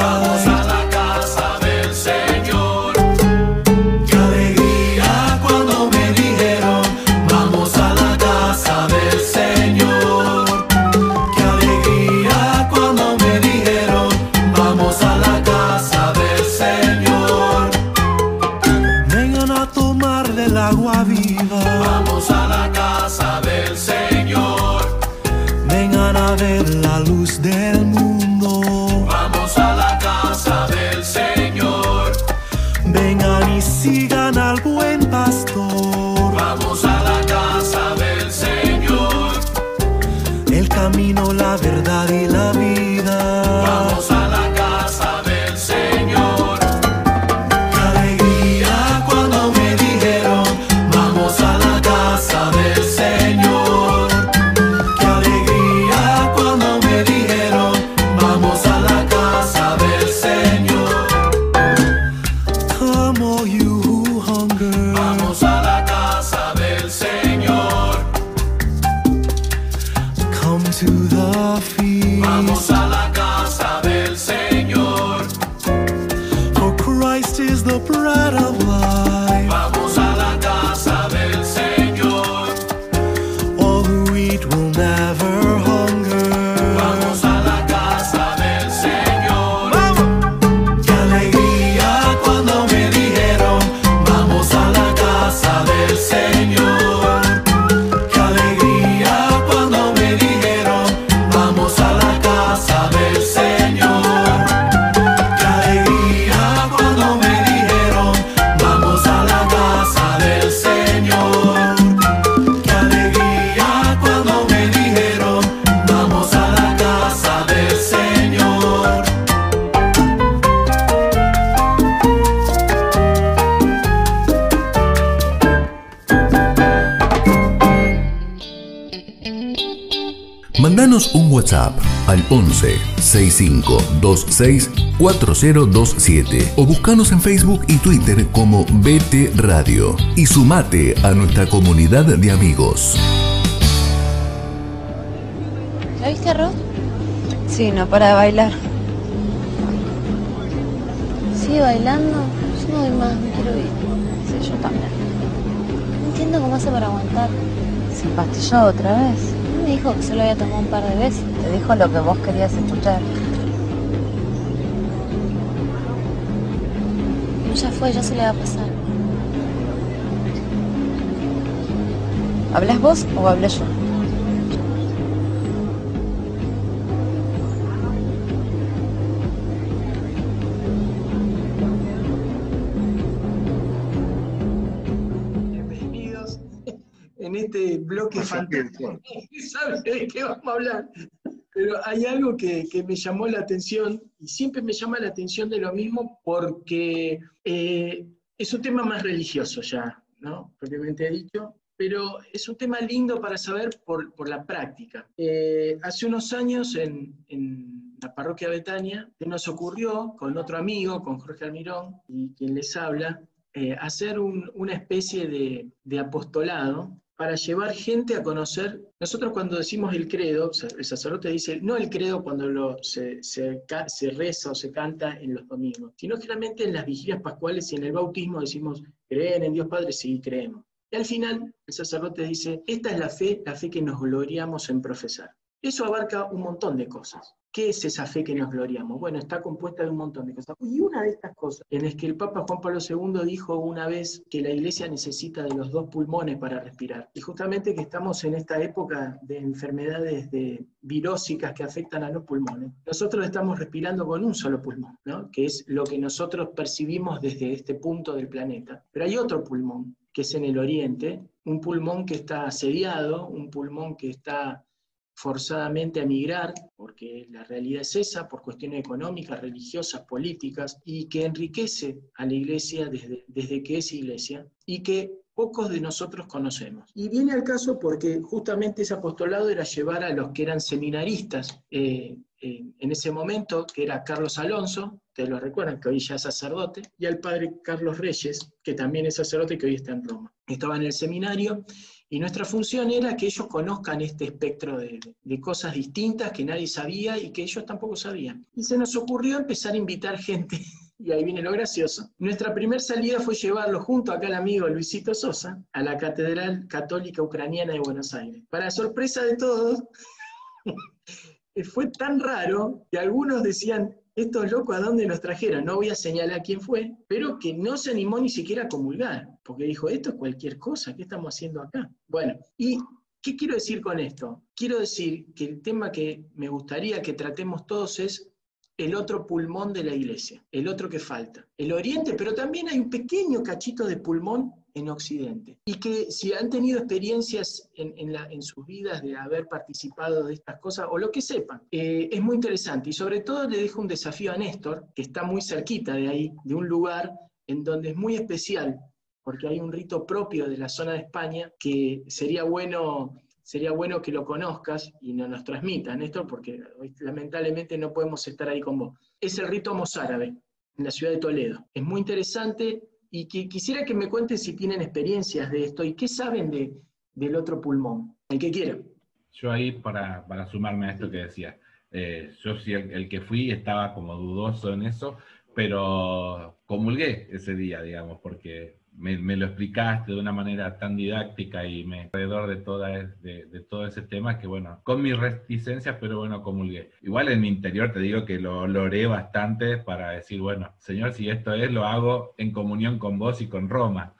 6526 4027 o buscanos en Facebook y Twitter como BT Radio y sumate a nuestra comunidad de amigos. ¿La viste a Ro? Sí, no para de bailar. ¿Sigue bailando? Yo no doy más, me quiero ir. Sí, yo también. No entiendo cómo hace para aguantar. ¿Se empastilló otra vez? Me dijo que solo había tomado un par de veces. Te dijo lo que vos querías escuchar. Ya fue, ya se le va a pasar. ¿Hablas vos o hablé yo? Bienvenidos en este bloque fantástico. ¿Sabe de qué vamos a hablar? Pero hay algo que, que me llamó la atención y siempre me llama la atención de lo mismo porque eh, es un tema más religioso ya, ¿no? Propiamente dicho, pero es un tema lindo para saber por, por la práctica. Eh, hace unos años en, en la parroquia Betania, se nos ocurrió con otro amigo, con Jorge Almirón, y quien les habla, eh, hacer un- una especie de, de apostolado para llevar gente a conocer. Nosotros cuando decimos el credo, el sacerdote dice, no el credo cuando lo, se, se, reza o se canta en los domingos, sino generalmente en las vigilias pascuales y en el bautismo decimos, ¿creen en Dios Padre? Sí, creemos. Y al final el sacerdote dice, esta es la fe, la fe que nos gloriamos en profesar. Eso abarca un montón de cosas. ¿Qué es esa fe que nos gloriamos? Bueno, está compuesta de un montón de cosas. Y una de estas cosas, en es que el Papa Juan Pablo II dijo una vez que la iglesia necesita de los dos pulmones para respirar. Y justamente que estamos en esta época de enfermedades de virósicas que afectan a los pulmones, nosotros estamos respirando con un solo pulmón, ¿no? que es lo que nosotros percibimos desde este punto del planeta. Pero hay otro pulmón, que es en el oriente, un pulmón que está asediado, un pulmón que está forzadamente a migrar, porque la realidad es esa, por cuestiones económicas, religiosas, políticas, y que enriquece a la iglesia desde, desde que es iglesia, y que pocos de nosotros conocemos. Y viene al caso porque justamente ese apostolado era llevar a los que eran seminaristas eh, en ese momento, que era Carlos Alonso, ustedes lo recuerdan, que hoy ya es sacerdote, y al padre Carlos Reyes, que también es sacerdote y que hoy está en Roma. Estaba en el seminario y nuestra función era que ellos conozcan este espectro de, de, cosas distintas que nadie sabía y que ellos tampoco sabían. Y se nos ocurrió empezar a invitar gente, y ahí viene lo gracioso. Nuestra primera salida fue llevarlo junto a acá al amigo Luisito Sosa a la Catedral Católica Ucraniana de Buenos Aires. Para sorpresa de todos, fue tan raro que algunos decían, estos locos a dónde nos trajeron, no voy a señalar quién fue, pero que no se animó ni siquiera a comulgar, porque dijo, esto es cualquier cosa, ¿qué estamos haciendo acá? Bueno, ¿y qué quiero decir con esto? Quiero decir que el tema que me gustaría que tratemos todos es el otro pulmón de la iglesia, el otro que falta. El oriente, pero también hay un pequeño cachito de pulmón en Occidente. Y que si han tenido experiencias en, en, la, en, sus vidas de haber participado de estas cosas, o lo que sepan, eh, es muy interesante. Y sobre todo le dejo un desafío a Néstor, que está muy cerquita de ahí, de un lugar en donde es muy especial, porque hay un rito propio de la zona de España que sería bueno sería bueno que lo conozcas y no nos transmitas, Néstor, porque lamentablemente no podemos estar ahí con vos. Es el rito mozárabe, en la ciudad de Toledo. Es muy interesante y que, quisiera que me cuentes si tienen experiencias de esto y qué saben de, del otro pulmón, el que quiera. Yo ahí, para, para sumarme a esto que decía, eh, yo sí, el, el, que fui estaba como dudoso en eso, pero comulgué ese día, digamos, porque me, lo explicaste de una manera tan didáctica y me alrededor de, toda, de, todo ese tema que, bueno, con mis reticencias, pero bueno, comulgué. Igual en mi interior te digo que lo, lo bastante para decir, bueno, Señor, si esto es, lo hago en comunión con vos y con Roma.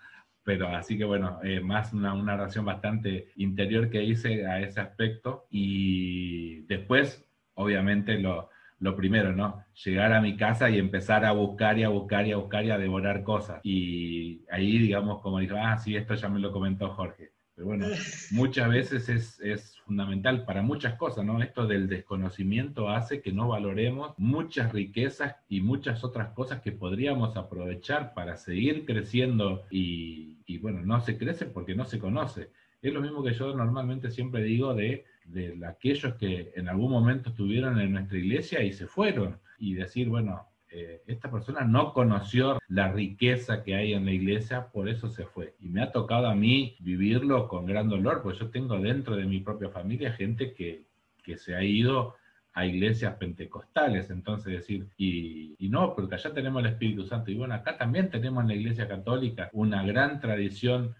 Pero así que bueno, eh, más una, una oración bastante interior que hice a ese aspecto y después, obviamente, lo, lo primero, ¿no? Llegar a mi casa y empezar a buscar y a buscar y a buscar y a devorar cosas. Y ahí, digamos, como dijo, ah, sí, esto ya me lo comentó Jorge. Pero bueno, muchas veces es, es, fundamental para muchas cosas, ¿no? Esto del desconocimiento hace que no valoremos muchas riquezas y muchas otras cosas que podríamos aprovechar para seguir creciendo y, y bueno, no se crece porque no se conoce. Es lo mismo que yo normalmente siempre digo de de aquellos que en algún momento estuvieron en nuestra iglesia y se fueron, y decir, bueno, eh, esta persona no conoció la riqueza que hay en la iglesia, por eso se fue. Y me ha tocado a mí vivirlo con gran dolor, pues yo tengo dentro de mi propia familia gente que, que se ha ido a iglesias pentecostales, entonces decir, y, y, no, porque allá tenemos el Espíritu Santo, y bueno, acá también tenemos en la iglesia católica una gran tradición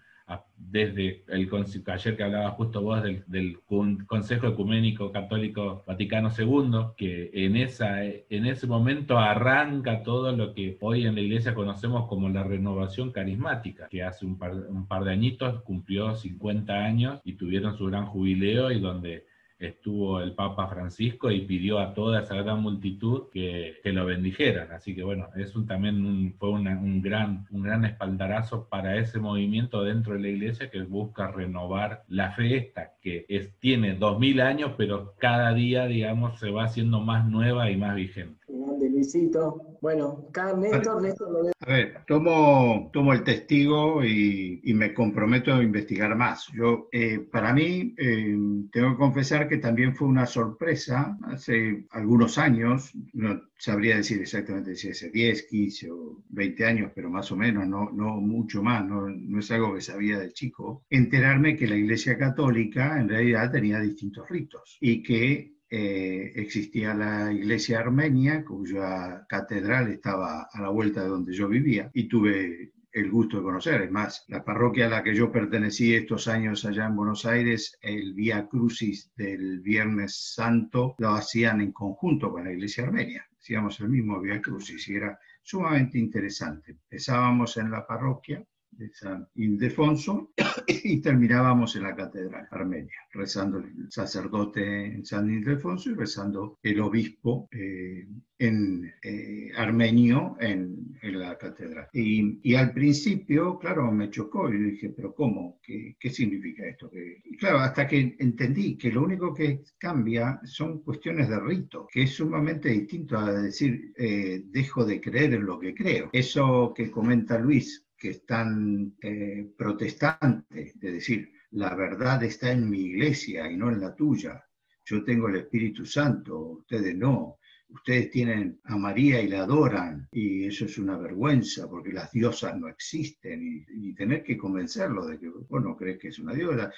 desde el ayer que hablaba justo vos del, del, Consejo Ecuménico Católico Vaticano II, que en, esa, en ese momento arranca todo lo que hoy en la iglesia conocemos como la renovación carismática, que hace un par, un par de añitos cumplió 50 años y tuvieron su gran jubileo y donde estuvo el Papa Francisco y pidió a toda esa gran multitud que, que lo bendijeran. Así que bueno, es un, también fue un, gran, un gran espaldarazo para ese movimiento dentro de la iglesia que busca renovar la fe esta, que es, tiene dos mil años, pero cada día, digamos, se va haciendo más nueva y más vigente. Grande, Luisito. Bueno, acá Néstor, Néstor lo. A ver, tomo, tomo el testigo y, y me comprometo a investigar más. Yo, eh, para mí, eh, tengo que confesar que también fue una sorpresa hace algunos años, no sabría decir exactamente si hace 10, 15 o 20 años, pero más o menos, no, no mucho más, no, no es algo que sabía de chico, enterarme que la Iglesia Católica en realidad tenía distintos ritos y que eh, existía la iglesia armenia, cuya catedral estaba a la vuelta de donde yo vivía, y tuve el gusto de conocer. Es más, la parroquia a la que yo pertenecí estos años allá en Buenos Aires, el Vía Crucis del Viernes Santo lo hacían en conjunto con la iglesia armenia. Hacíamos el mismo Vía Crucis y era sumamente interesante. Empezábamos en la parroquia de San Ildefonso y terminábamos en la catedral armenia, rezando el sacerdote en San Ildefonso y rezando el obispo eh, en eh, armenio en, en, la catedral. Y, y, al principio, claro, me chocó y dije, pero ¿cómo? ¿Qué, qué significa esto? Y claro, hasta que entendí que lo único que cambia son cuestiones de rito, que es sumamente distinto a decir, eh, dejo de creer en lo que creo. Eso que comenta Luis, que es tan eh, protestante, de decir, la verdad está en mi iglesia y no en la tuya. Yo tengo el Espíritu Santo, ustedes no. Ustedes tienen a María y la adoran y eso es una vergüenza porque las diosas no existen y, tener que convencerlo de que vos no crees que es una diosa.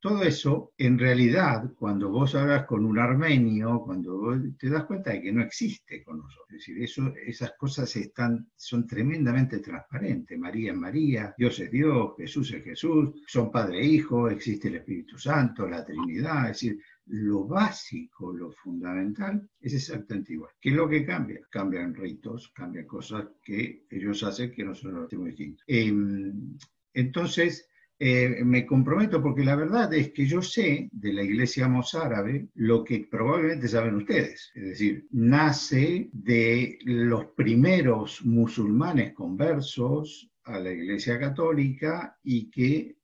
Todo eso, en realidad, cuando vos hablas con un armenio, cuando vos te das cuenta de que no existe con nosotros. Es decir, eso, esas cosas están, son tremendamente transparentes. María es María, Dios es Dios, Jesús es Jesús, son Padre e Hijo, existe el Espíritu Santo, la Trinidad. Es decir, lo básico, lo fundamental, es exactamente igual. ¿Qué es lo que cambia? Cambian ritos, cambian cosas que ellos hacen que nosotros hacemos distintos. Eh, entonces, me comprometo porque la verdad es que yo sé de la iglesia mozárabe lo que probablemente saben ustedes. Es decir, nace de los primeros musulmanes conversos a la iglesia católica y que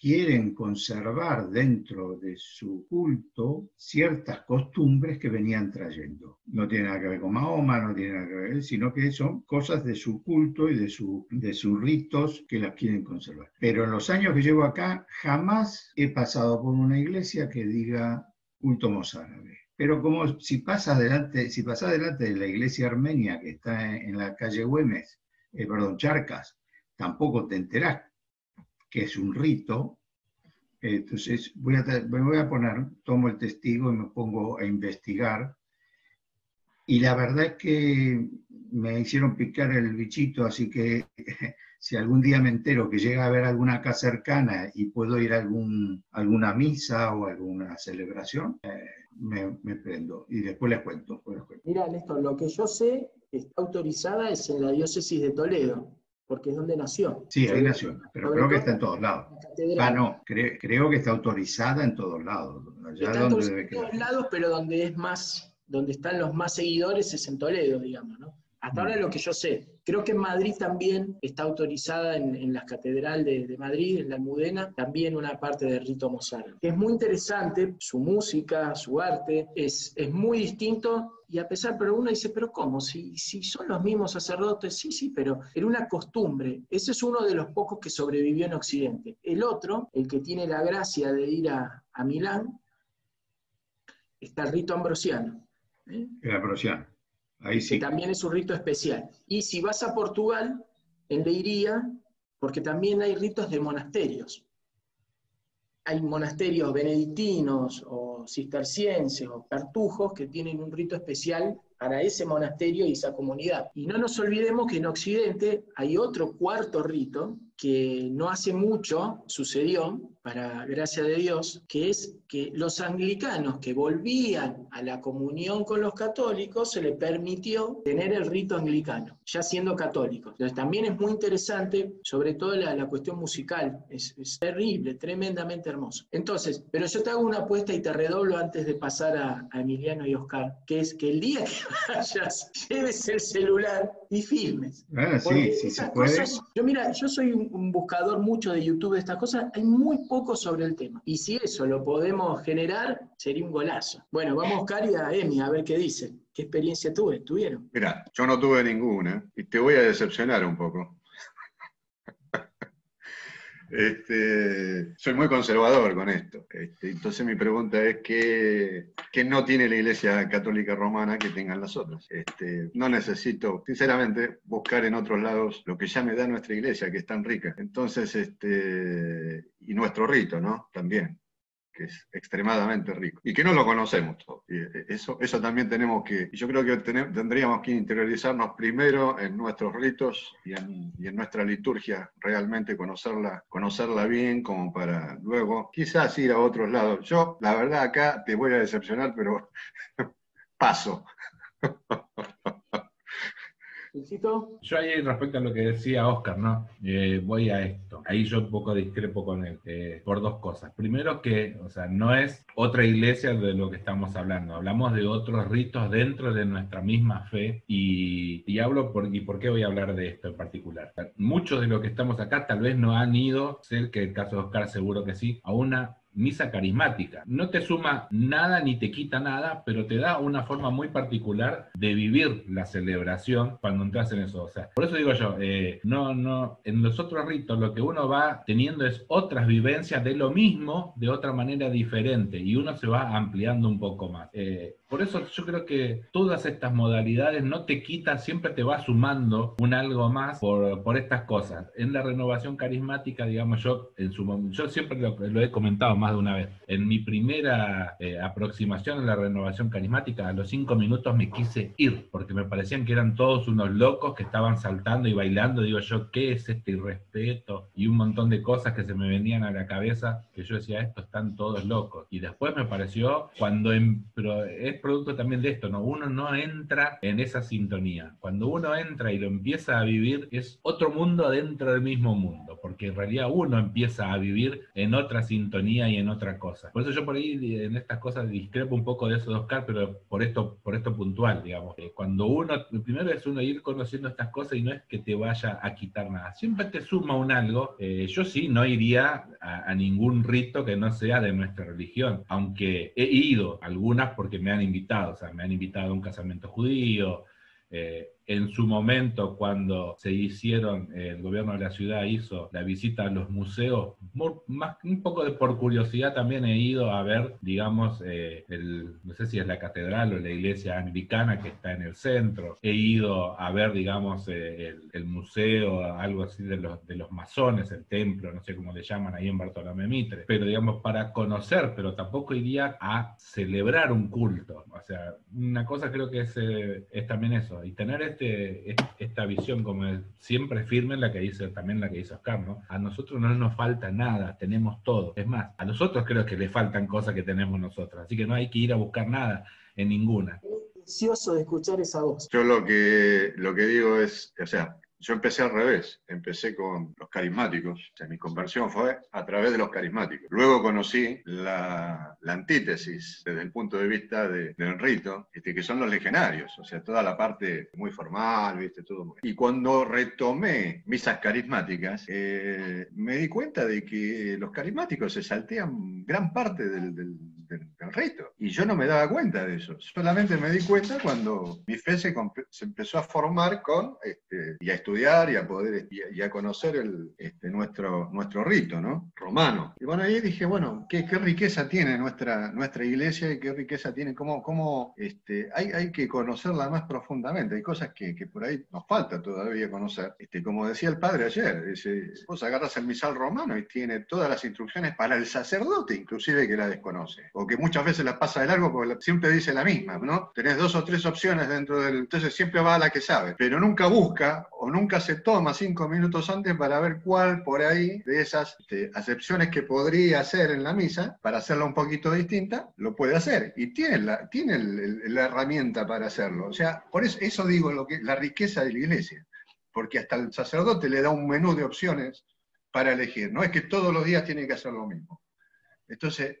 quieren conservar dentro de su culto ciertas costumbres que venían trayendo. No tiene nada que ver con Mahoma, no tiene nada que ver, sino que son cosas de su culto y de, su, sus ritos que las quieren conservar. Pero en los años que llevo acá, jamás he pasado por una iglesia que diga culto mozárabe. Pero como si pasa adelante, si pasa delante de la iglesia armenia que está en la calle Güemes, eh, perdón, Charcas, tampoco te enterás que es un rito. Entonces voy a, me voy a poner, tomo el testigo y me pongo a investigar. Y la verdad es que me hicieron picar el bichito, así que si algún día me entero que llega a haber alguna acá cercana y puedo ir a algún, alguna misa o alguna celebración, eh, me, me, prendo y después les cuento, cuento. Mira, Néstor, lo que yo sé está autorizada es en la diócesis de Toledo porque es donde nació. Sí, ahí nació, pero creo que está en todos lados. Ah, no, creo, creo, que está autorizada en todos lados. Allá está donde debe en todos lados, pero donde es más, donde están los más seguidores es en Toledo, digamos, ¿no? Hasta ahora lo que yo sé. Creo que en Madrid también está autorizada en, la Catedral de, Madrid, en la Almudena, también una parte del rito mozárabe. Es muy interesante, su música, su arte, es, es muy distinto y a pesar, pero uno dice, pero ¿cómo? Si, si son los mismos sacerdotes, sí, sí, pero era una costumbre. Ese es uno de los pocos que sobrevivió en Occidente. El otro, el que tiene la gracia de ir a, a Milán, está el rito ambrosiano. ¿eh? El ambrosiano. Ahí sí. Que también es un rito especial. Y si vas a Portugal, en Leiría, porque también hay ritos de monasterios. Hay monasterios benedictinos o cistercienses o cartujos que tienen un rito especial para ese monasterio y esa comunidad. Y no nos olvidemos que en Occidente hay otro cuarto rito que no hace mucho sucedió, para gracia de Dios, que es que los anglicanos que volvían a la comunión con los católicos se les permitió tener el rito anglicano, ya siendo católicos. Entonces también es muy interesante, sobre todo la, la cuestión musical, es, es, terrible, tremendamente hermoso. Entonces, pero yo te hago una apuesta y te redoblo antes de pasar a, a Emiliano y Oscar, que es que el día que vayas, lleves el celular y filmes. Ah, sí, sí se puede. cosas- yo mira, yo soy un, un buscador mucho de YouTube de estas cosas, hay muy poco sobre el tema. Y si eso lo podemos generar, sería un golazo. Bueno, vamos Cari a Emi a ver qué dice. ¿Qué experiencia tuve? ¿Tuvieron? Mira, yo no tuve ninguna y te voy a decepcionar un poco. Este, soy muy conservador con esto. Este, entonces mi pregunta es ¿qué, qué no tiene la Iglesia Católica Romana que tengan las otras? Este, no necesito, sinceramente, buscar en otros lados lo que ya me da nuestra Iglesia, que es tan rica. Entonces, este, y nuestro rito, ¿no? También es extremadamente rico y que no lo conocemos todos. Y eh, eso, eso también tenemos que, yo creo que tendríamos que interiorizarnos primero en nuestros ritos y en, y en nuestra liturgia, realmente conocerla, conocerla bien como para luego quizás ir a otros lados. Yo, la verdad, acá te voy a decepcionar, pero paso. Yo ahí respecto a lo que decía Oscar, ¿no? Eh, voy a esto. Ahí yo un poco discrepo con él, eh, por dos cosas. Primero que, o sea, no es otra iglesia de lo que estamos hablando. Hablamos de otros ritos dentro de nuestra misma fe y, y hablo por, y por qué voy a hablar de esto en particular. Muchos de los que estamos acá tal vez no han ido, sé que el caso de Oscar seguro que sí, a una misa carismática. No te suma nada ni te quita nada, pero te da una forma muy particular de vivir la celebración cuando entras en eso. O sea, por eso digo yo, eh, no, no, en los otros ritos lo que uno va teniendo es otras vivencias de lo mismo de otra manera diferente y uno se va ampliando un poco más. Eh, por eso yo creo que todas estas modalidades no te quitan, siempre te va sumando un algo más por, por estas cosas. En la renovación carismática, digamos, yo en su yo siempre lo, lo he comentado más de una vez. En mi primera eh, aproximación a la renovación carismática, a los cinco minutos me quise ir, porque me parecían que eran todos unos locos que estaban saltando y bailando. Digo yo, ¿qué es este irrespeto? Y un montón de cosas que se me venían a la cabeza, que yo decía, estos están todos locos. Y después me pareció, cuando, en- pero producto también de esto, ¿no? Uno no entra en esa sintonía. Cuando uno entra y lo empieza a vivir, es otro mundo dentro del mismo mundo, porque en realidad uno empieza a vivir en otra sintonía y en otra cosa. Por eso yo por ahí en estas cosas discrepo un poco de eso de Oscar, pero por esto, por esto puntual, digamos. Eh, Cuando uno, lo primero es uno ir conociendo estas cosas y no es que te vaya a quitar nada. Siempre te suma un algo. Eh, yo sí no iría a, a ningún rito que no sea de nuestra religión, aunque he ido a algunas porque me han invitado, o sea, me han invitado a un casamiento judío, eh, en su momento, cuando se hicieron, el gobierno de la ciudad hizo la visita a los museos, mu- más, un poco de por curiosidad también he ido a ver, digamos, eh, el, no sé si es la catedral o la iglesia anglicana que está en el centro. He ido a ver, digamos, eh, el, el museo, algo así de los, de los masones, el templo, no sé cómo le llaman ahí en Bartolomé Mitre. Pero, digamos, para conocer, pero tampoco iría a celebrar un culto. O sea, una cosa creo que es, eh, es también eso, y tener este, es- esta visión como siempre firme, la que dice también la que dice Oscar, ¿no? A nosotros no nos falta nada, tenemos todo. Es más, a nosotros creo que le faltan cosas que tenemos nosotros, así que no hay que ir a buscar nada en ninguna. Deseoso de escuchar esa voz. Yo lo que, lo que digo es, o sea, yo empecé al revés, empecé con los carismáticos, o sea, mi conversión fue a través de los carismáticos. Luego conocí la, la antítesis desde el punto de vista de- del rito, este, que son los legionarios, o sea, toda la parte muy formal, ¿viste? Todo muy- Y cuando retomé misas carismáticas, eh, me di cuenta de que los carismáticos se saltean gran parte del, del- del- del. Y yo no me daba cuenta de eso. Solamente me di cuenta cuando mi fe se, se empezó a formar con, este, y a estudiar y a poder, y a, y a conocer el, este, nuestro, nuestro rito, ¿no? Romano. Y bueno, ahí dije, bueno, qué, qué riqueza tiene nuestra, nuestra iglesia y qué riqueza tiene, cómo, cómo este, hay, hay que conocerla más profundamente. Hay cosas que, que por ahí nos falta todavía conocer. Este, como decía el padre ayer, dice, vos agarras el misal romano y tiene todas las instrucciones para el sacerdote, inclusive que la desconoce. O que muchas veces la pasa de largo porque siempre dice la misma, ¿no? Tenés dos o tres opciones dentro del... Entonces siempre va a la que sabe, pero nunca busca o nunca se toma cinco minutos antes para ver cuál por ahí de esas este, acepciones que podría hacer en la misa, para hacerla un poquito distinta, lo puede hacer. Y tiene la, tiene la herramienta para hacerlo. O sea, por eso, eso digo lo que, la riqueza de la iglesia. Porque hasta el sacerdote le da un menú de opciones para elegir. No es que todos los días tiene que hacer lo mismo. Entonces,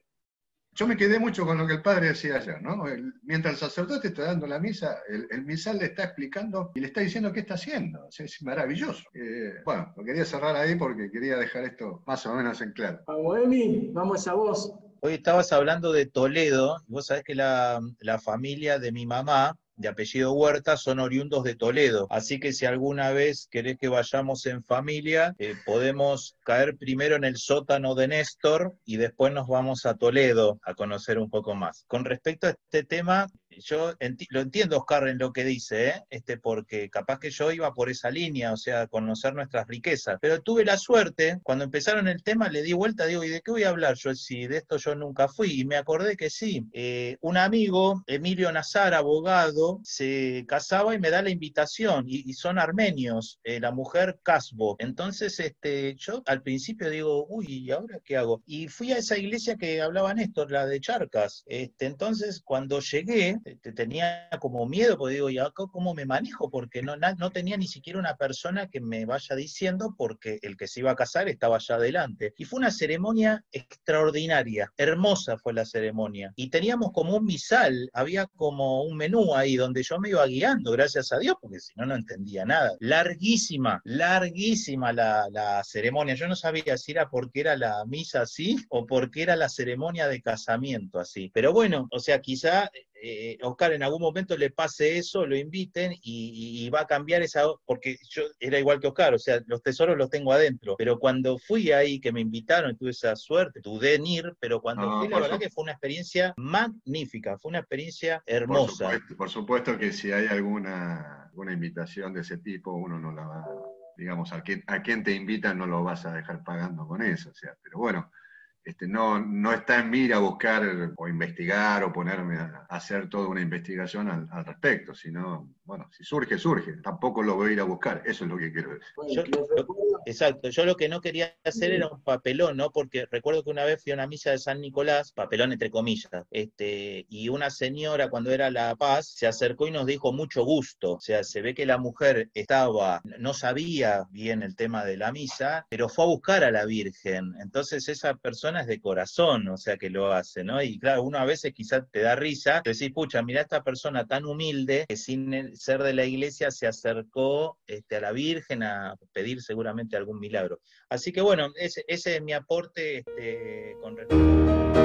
yo me quedé mucho con lo que el padre decía ayer, ¿no? El- mientras el sacerdote está dando la misa, el, el misal le está explicando y le está diciendo qué está haciendo. O sea, es maravilloso. Eh, bueno, lo quería cerrar ahí porque quería dejar esto más o menos en claro. Vamos, Emi, vamos a vos. Hoy estabas hablando de Toledo, y vos sabés que la, la familia de mi mamá, de apellido Huerta, son oriundos de Toledo. Así que si alguna vez querés que vayamos en familia, eh, podemos caer primero en el sótano de Néstor y después nos vamos a Toledo a conocer un poco más. Con respecto a este tema, yo lo entiendo, Oscar, en lo que dice, ¿eh? este, porque capaz que yo iba por esa línea, o sea, conocer nuestras riquezas. Pero tuve la suerte, cuando empezaron el tema, le di vuelta, digo, ¿y de qué voy a hablar? Yo, si de esto yo nunca fui, y me acordé que sí. Eh, un amigo, Emilio Nazar, abogado, se casaba y me da la invitación, y, son armenios, eh, la mujer Casbo. Entonces, este, yo al principio digo, uy, ¿y ahora qué hago? Y fui a esa iglesia que hablaba Néstor, la de Charcas. Este, entonces, cuando llegué, este, tenía como miedo, porque digo, ¿y acá cómo me manejo? Porque no, na- no tenía ni siquiera una persona que me vaya diciendo, porque el que se iba a casar estaba allá adelante. Y fue una ceremonia extraordinaria, hermosa fue la ceremonia. Y teníamos como un misal, había como un menú ahí donde yo me iba guiando, gracias a Dios, porque si no, no entendía nada. Larguísima, larguísima la, la ceremonia. Yo no sabía si era porque era la misa así o porque era la ceremonia de casamiento así. Pero bueno, o sea, quizá eh, Oscar en algún momento le pase eso, lo inviten y, y va a cambiar esa, porque yo era igual que Oscar, o sea, los tesoros los tengo adentro, pero cuando fui ahí, que me invitaron, tuve esa suerte, dudé en ir, pero cuando No, fui, la por verdad su- que fue una experiencia magnífica, fue una experiencia Por hermosa. supuesto, por supuesto que si hay alguna, alguna invitación de ese tipo, uno no la va, digamos, a quien, a quien te invitan no lo vas a dejar pagando con eso, o sea, pero bueno, este, no, no está en mí ir a buscar o investigar o ponerme a, a hacer toda una investigación al, al respecto, sino, bueno, si surge, surge, tampoco lo voy a ir a buscar, eso es lo que quiero decir. Yo- exacto, yo lo que no quería hacer era un papelón, ¿no? Porque recuerdo que una vez fui a una misa de San Nicolás, papelón entre comillas, este, y una señora cuando era la paz se acercó y nos dijo mucho gusto, o sea, se ve que la mujer estaba, no sabía bien el tema de la misa, pero fue a buscar a la Virgen, entonces esa persona es de corazón, o sea, que lo hace, ¿no? Y claro, uno a veces quizás te da risa, te decís, pucha, mira esta persona tan humilde que sin ser de la iglesia se acercó este, a la Virgen a pedir seguramente algún milagro. Así que bueno, ese, ese es mi aporte este, con respecto.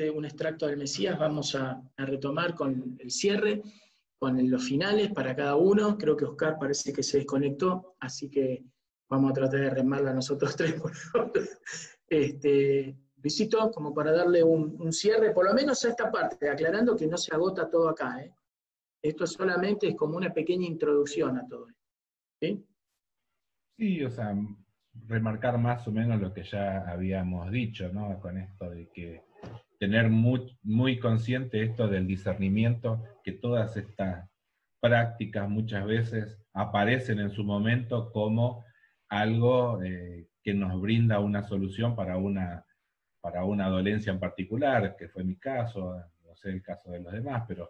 De un extracto del Mesías, vamos a, retomar con el cierre, con los finales para cada uno. Creo que Oscar parece que se desconectó, así que vamos a tratar de remarla nosotros tres, por favor. Este, Luisito, como para darle un, un cierre, por lo menos a esta parte, aclarando que no se agota todo acá. ¿eh? Esto solamente es como una pequeña introducción a todo esto. ¿sí? Sí, o sea, remarcar más o menos lo que ya habíamos dicho, ¿no? Con esto de que tener muy, muy consciente esto del discernimiento, que todas estas prácticas muchas veces aparecen en su momento como algo eh, que nos brinda una solución para una, para una dolencia en particular, que fue mi caso, no sé el caso de los demás, pero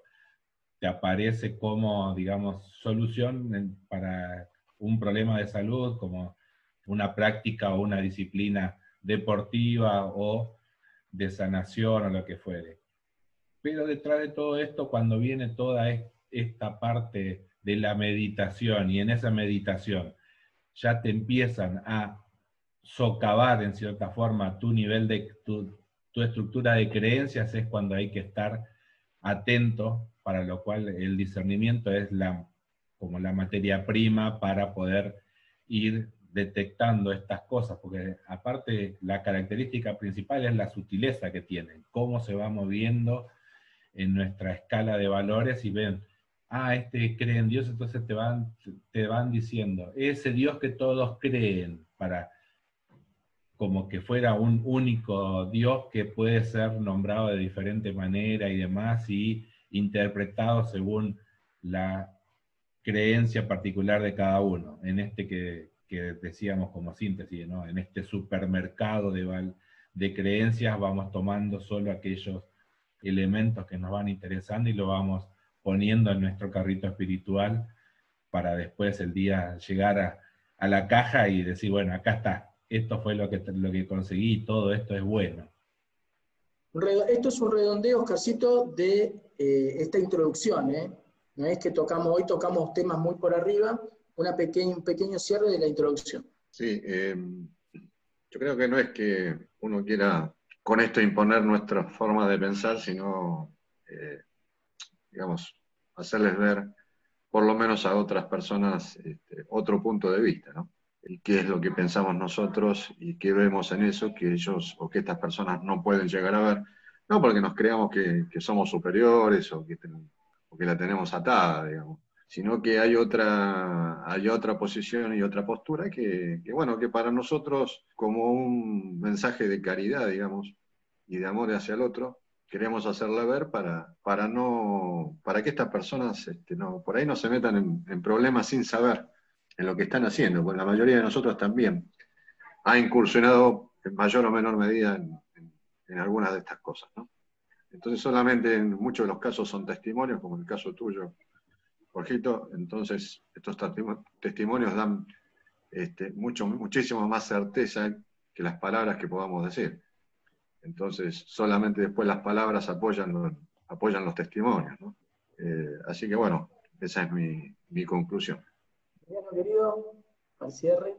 te aparece como, digamos, solución en- para un problema de salud, como una práctica o una disciplina deportiva o de sanación o lo que fuere. Pero detrás de todo esto, cuando viene toda es- esta parte de la meditación y en esa meditación ya te empiezan a socavar en cierta forma tu nivel de tu, tu estructura de creencias, es cuando hay que estar atento, para lo cual el discernimiento es la, como la materia prima para poder ir detectando estas cosas, porque aparte la característica principal es la sutileza que tienen, cómo se va moviendo en nuestra escala de valores y ven, ah, este cree en Dios, entonces te van, te van diciendo, ese Dios que todos creen, para como que fuera un único Dios que puede ser nombrado de diferente manera y demás, y interpretado según la creencia particular de cada uno, en este que, que decíamos como síntesis, ¿no? en este supermercado de, de creencias vamos tomando solo aquellos elementos que nos van interesando y lo vamos poniendo en nuestro carrito espiritual para después el día llegar a, la caja y decir, bueno, acá está, esto fue lo que, lo que conseguí, todo esto es bueno. Esto es un redondeo, Oscarcito, de eh, esta introducción. ¿eh? No es que tocamos, hoy tocamos temas muy por arriba, un pequeño cierre de la introducción. Sí, eh, yo creo que no es que uno quiera con esto imponer nuestra forma de pensar, sino, eh, digamos, hacerles ver, por lo menos a otras personas, este, otro punto de vista, ¿no? Y qué es lo que pensamos nosotros y qué vemos en eso que ellos o que estas personas no pueden llegar a ver, no porque nos creamos que, somos superiores o que, o que la tenemos atada, digamos, sino que hay otra, hay otra posición y otra postura que, bueno, que para nosotros como un mensaje de caridad, digamos, y de amor hacia el otro, queremos hacerla ver para, para, no, para que estas personas este, no, por ahí no se metan en, en problemas sin saber en lo que están haciendo, porque la mayoría de nosotros también ha incursionado en mayor o menor medida en, en- en algunas de estas cosas, ¿no? Entonces solamente en muchos de los casos son testimonios, como el caso tuyo, Jorgito, entonces estos testimo- testimonios dan este, mucho, muchísimo más certeza que las palabras que podamos decir. Entonces, solamente después las palabras apoyan, los- apoyan los testimonios. ¿no? Eh, así que bueno, esa es mi, mi conclusión. Bueno, querido, al cierre.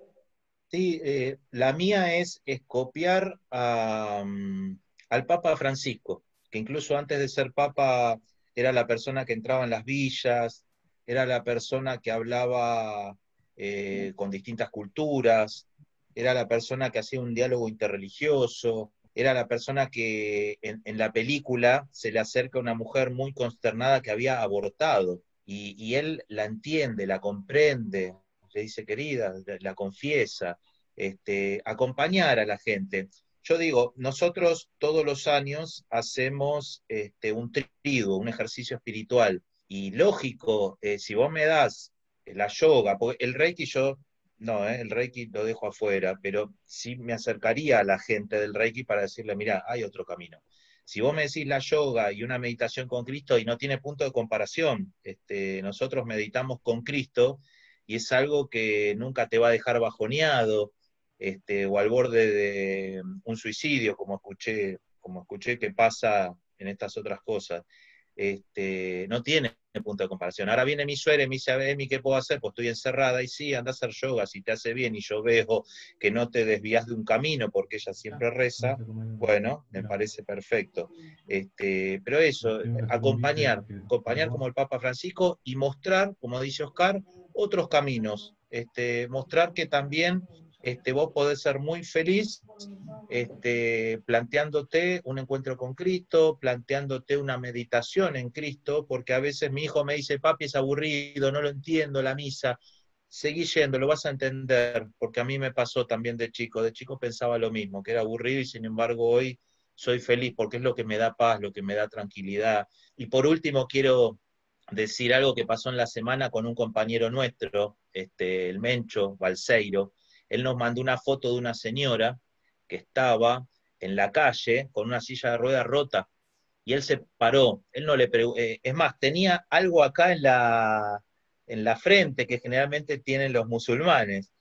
Sí, eh, la mía es, es copiar a, mm, al Papa Francisco, que incluso antes de ser Papa era la persona que entraba en las villas, era la persona que hablaba eh, con distintas culturas, era la persona que hacía un diálogo interreligioso, era la persona que en, en la película se le acerca a una mujer muy consternada que había abortado y, y él la entiende, la comprende, le dice querida, la- confiesa, este, acompañar a la gente. Yo digo, nosotros todos los años hacemos este, un trigo, un ejercicio espiritual, y lógico, eh, si vos me das la yoga, porque el reiki yo, no, eh, el reiki lo dejo afuera, pero sí me acercaría a la gente del reiki para decirle, mira, hay otro camino. Si vos me decís la yoga y una meditación con Cristo, y no tiene punto de comparación, este, nosotros meditamos con Cristo y es algo que nunca te va a dejar bajoneado, este, o al borde de un suicidio, como escuché, como escuché que pasa en estas otras cosas. Este, no tiene punto de comparación. Ahora viene mi suegra y me dice, Emi, ¿qué puedo hacer? Pues estoy encerrada y sí, anda a hacer yoga si te hace bien y yo veo que no te desvías de un camino porque ella siempre reza, bueno, me parece perfecto. Este, pero eso, acompañar, acompañar como el Papa Francisco y mostrar, como dice Oscar, otros caminos. Este, mostrar que también este, vos podés ser muy feliz este, planteándote un encuentro con Cristo, planteándote una meditación en Cristo, porque a veces mi hijo me dice, papi, es aburrido, no lo entiendo la misa. Seguí yendo, lo vas a entender, porque a mí me pasó también de chico. De chico pensaba lo mismo, que era aburrido y sin embargo hoy soy feliz porque es lo que me da paz, lo que me da tranquilidad. Y por último quiero decir algo que pasó en la semana con un compañero nuestro, este, el Mencho Balseiro, él nos mandó una foto de una señora que estaba en la calle con una silla de ruedas rota y él se paró, él no le eh, es más, tenía algo acá en la, en la frente que generalmente tienen los musulmanes.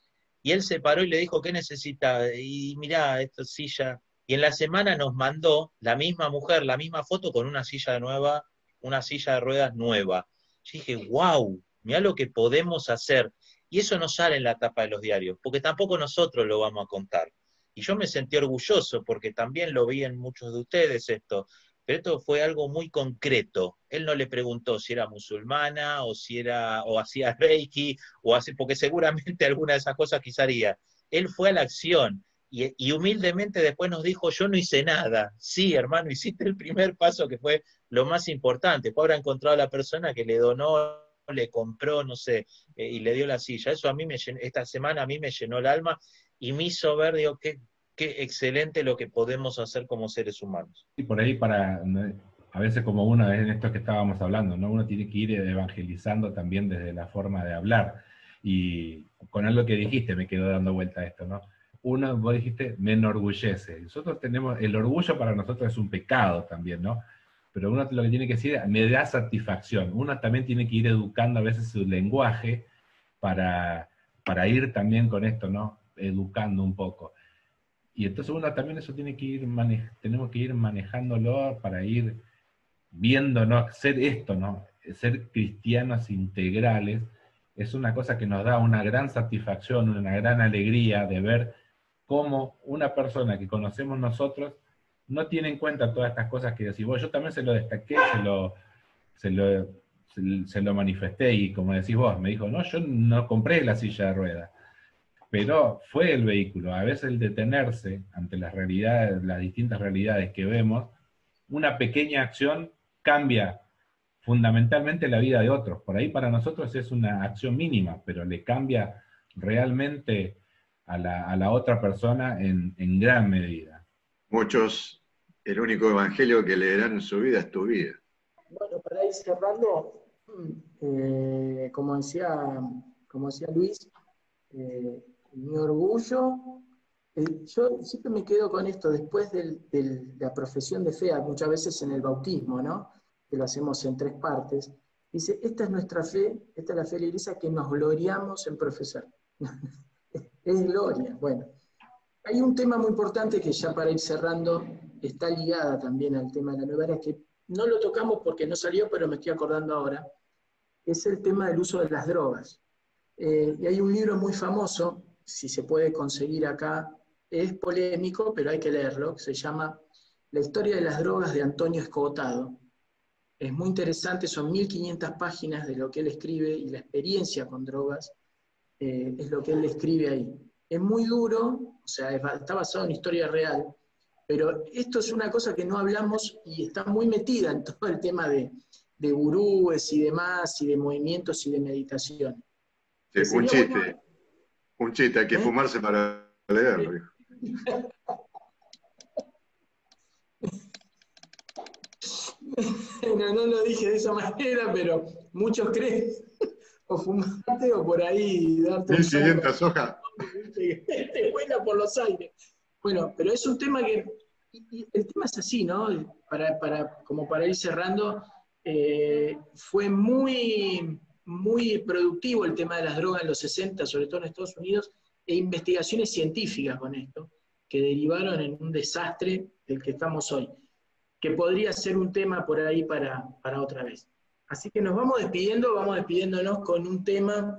Y él se paró y le dijo, ¿qué necesita? Y mirá, esta silla. Y en la semana nos mandó la misma mujer, la misma foto con una silla nueva, una silla de ruedas nueva. Yo dije, wow, mirá lo que podemos hacer. Y eso no sale en la tapa de los diarios, porque tampoco nosotros lo vamos a contar. Y yo me sentí orgulloso porque también lo vi en muchos de ustedes esto, pero esto fue algo muy concreto. Él no le preguntó si era musulmana o si era o hacía reiki o así, porque seguramente alguna de esas cosas quizá haría. Él fue a la acción y, y, humildemente después nos dijo, yo no hice nada. Sí, hermano, hiciste el primer paso que fue lo más importante. Fue haber encontrado a la persona que le donó le compró, no sé, eh, y le dio la silla. Eso a mí me esta semana a mí me llenó el alma y me hizo ver, digo, qué, qué excelente lo que podemos hacer como seres humanos. Y por ahí para, a veces como uno en esto que estábamos hablando, ¿no? Uno tiene que ir evangelizando también desde la forma de hablar. Y con algo que dijiste me quedó dando vuelta esto, ¿no? Uno, vos dijiste, me enorgullece. Nosotros tenemos, el orgullo para nosotros es un pecado también, ¿no? Pero uno lo que tiene que decir, me da satisfacción. Uno también tiene que ir educando a veces su lenguaje para, para ir también con esto, ¿no? Educando un poco. Y entonces uno también eso tiene que ir tenemos que ir manejándolo para ir viendo, ¿no? Ser esto, ¿no? Ser cristianos integrales es una cosa que nos da una gran satisfacción, una gran alegría de ver cómo una persona que conocemos nosotros no tiene en cuenta todas estas cosas que decís vos. Yo también se lo destaqué, se lo, se lo, lo manifesté y como decís vos, me dijo, no, yo no compré la silla de ruedas, pero fue el vehículo. A veces el detenerse ante las realidades, las distintas realidades que vemos, una pequeña acción cambia fundamentalmente la vida de otros. Por ahí para nosotros es una acción mínima, pero le cambia realmente a la, a la otra persona en, en gran medida. Muchos el único evangelio que leerán en su vida es tu vida. Bueno, para ir cerrando, eh, como, decía, como decía Luis, eh, mi orgullo, eh, yo siempre me quedo con esto, después de la profesión de fe, muchas veces en el bautismo, ¿no? que lo hacemos en tres partes, dice, esta es nuestra fe, esta es la fe de la iglesia que nos gloriamos en profesar. es gloria. Bueno, hay un tema muy importante que ya para ir cerrando está ligada también al tema de la nueva era, que no lo tocamos porque no salió, pero me estoy acordando ahora, es el tema del uso de las drogas. Eh, y hay un libro muy famoso, si se puede conseguir acá, es polémico, pero hay que leerlo, que se llama La historia de las drogas de Antonio Escotado. Es muy interesante, son 1500 páginas de lo que él escribe y la experiencia con drogas eh, es lo que él escribe ahí. Es muy duro, o sea, está basado en historia real, pero esto es una cosa que no hablamos y está muy metida en todo el tema de, de gurúes y demás, y de movimientos y de meditación. Sí, un chiste, un chiste, hay que ¿Eh? fumarse para leerlo. no, no lo dije de esa manera, pero muchos creen o fumarte o por ahí darte 1500 hojas. Te vuela por los aires. Bueno, pero es un tema que, y el tema es así, ¿no? Para, para, como para ir cerrando, eh, fue muy, muy productivo el tema de las drogas en los 60, sobre todo en Estados Unidos, e investigaciones científicas con esto, que derivaron en un desastre del que estamos hoy, que podría ser un tema por ahí para, para otra vez. Así que nos vamos despidiendo, vamos despidiéndonos con un tema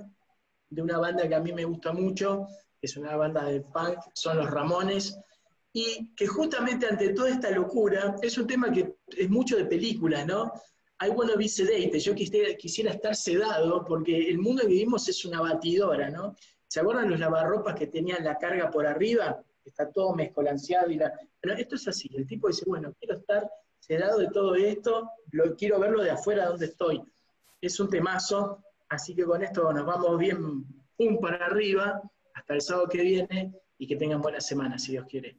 de una banda que a mí me gusta mucho, que es una banda de punk, son los Ramones, y que justamente ante toda esta locura, es un tema que es mucho de película, ¿no? I wanna be sedated, yo quisiera, quisiera estar sedado, porque el mundo que vivimos es una batidora, ¿no? ¿Se acuerdan los lavarropas que tenían la carga por arriba? Está todo mezcolanceado y la... Bueno, esto es así, el tipo dice, bueno, quiero estar sedado de todo esto, lo, quiero verlo de afuera donde estoy. Es un temazo, así que con esto nos vamos bien pum para arriba. Hasta el sábado que viene y que tengan buena semana, si Dios quiere.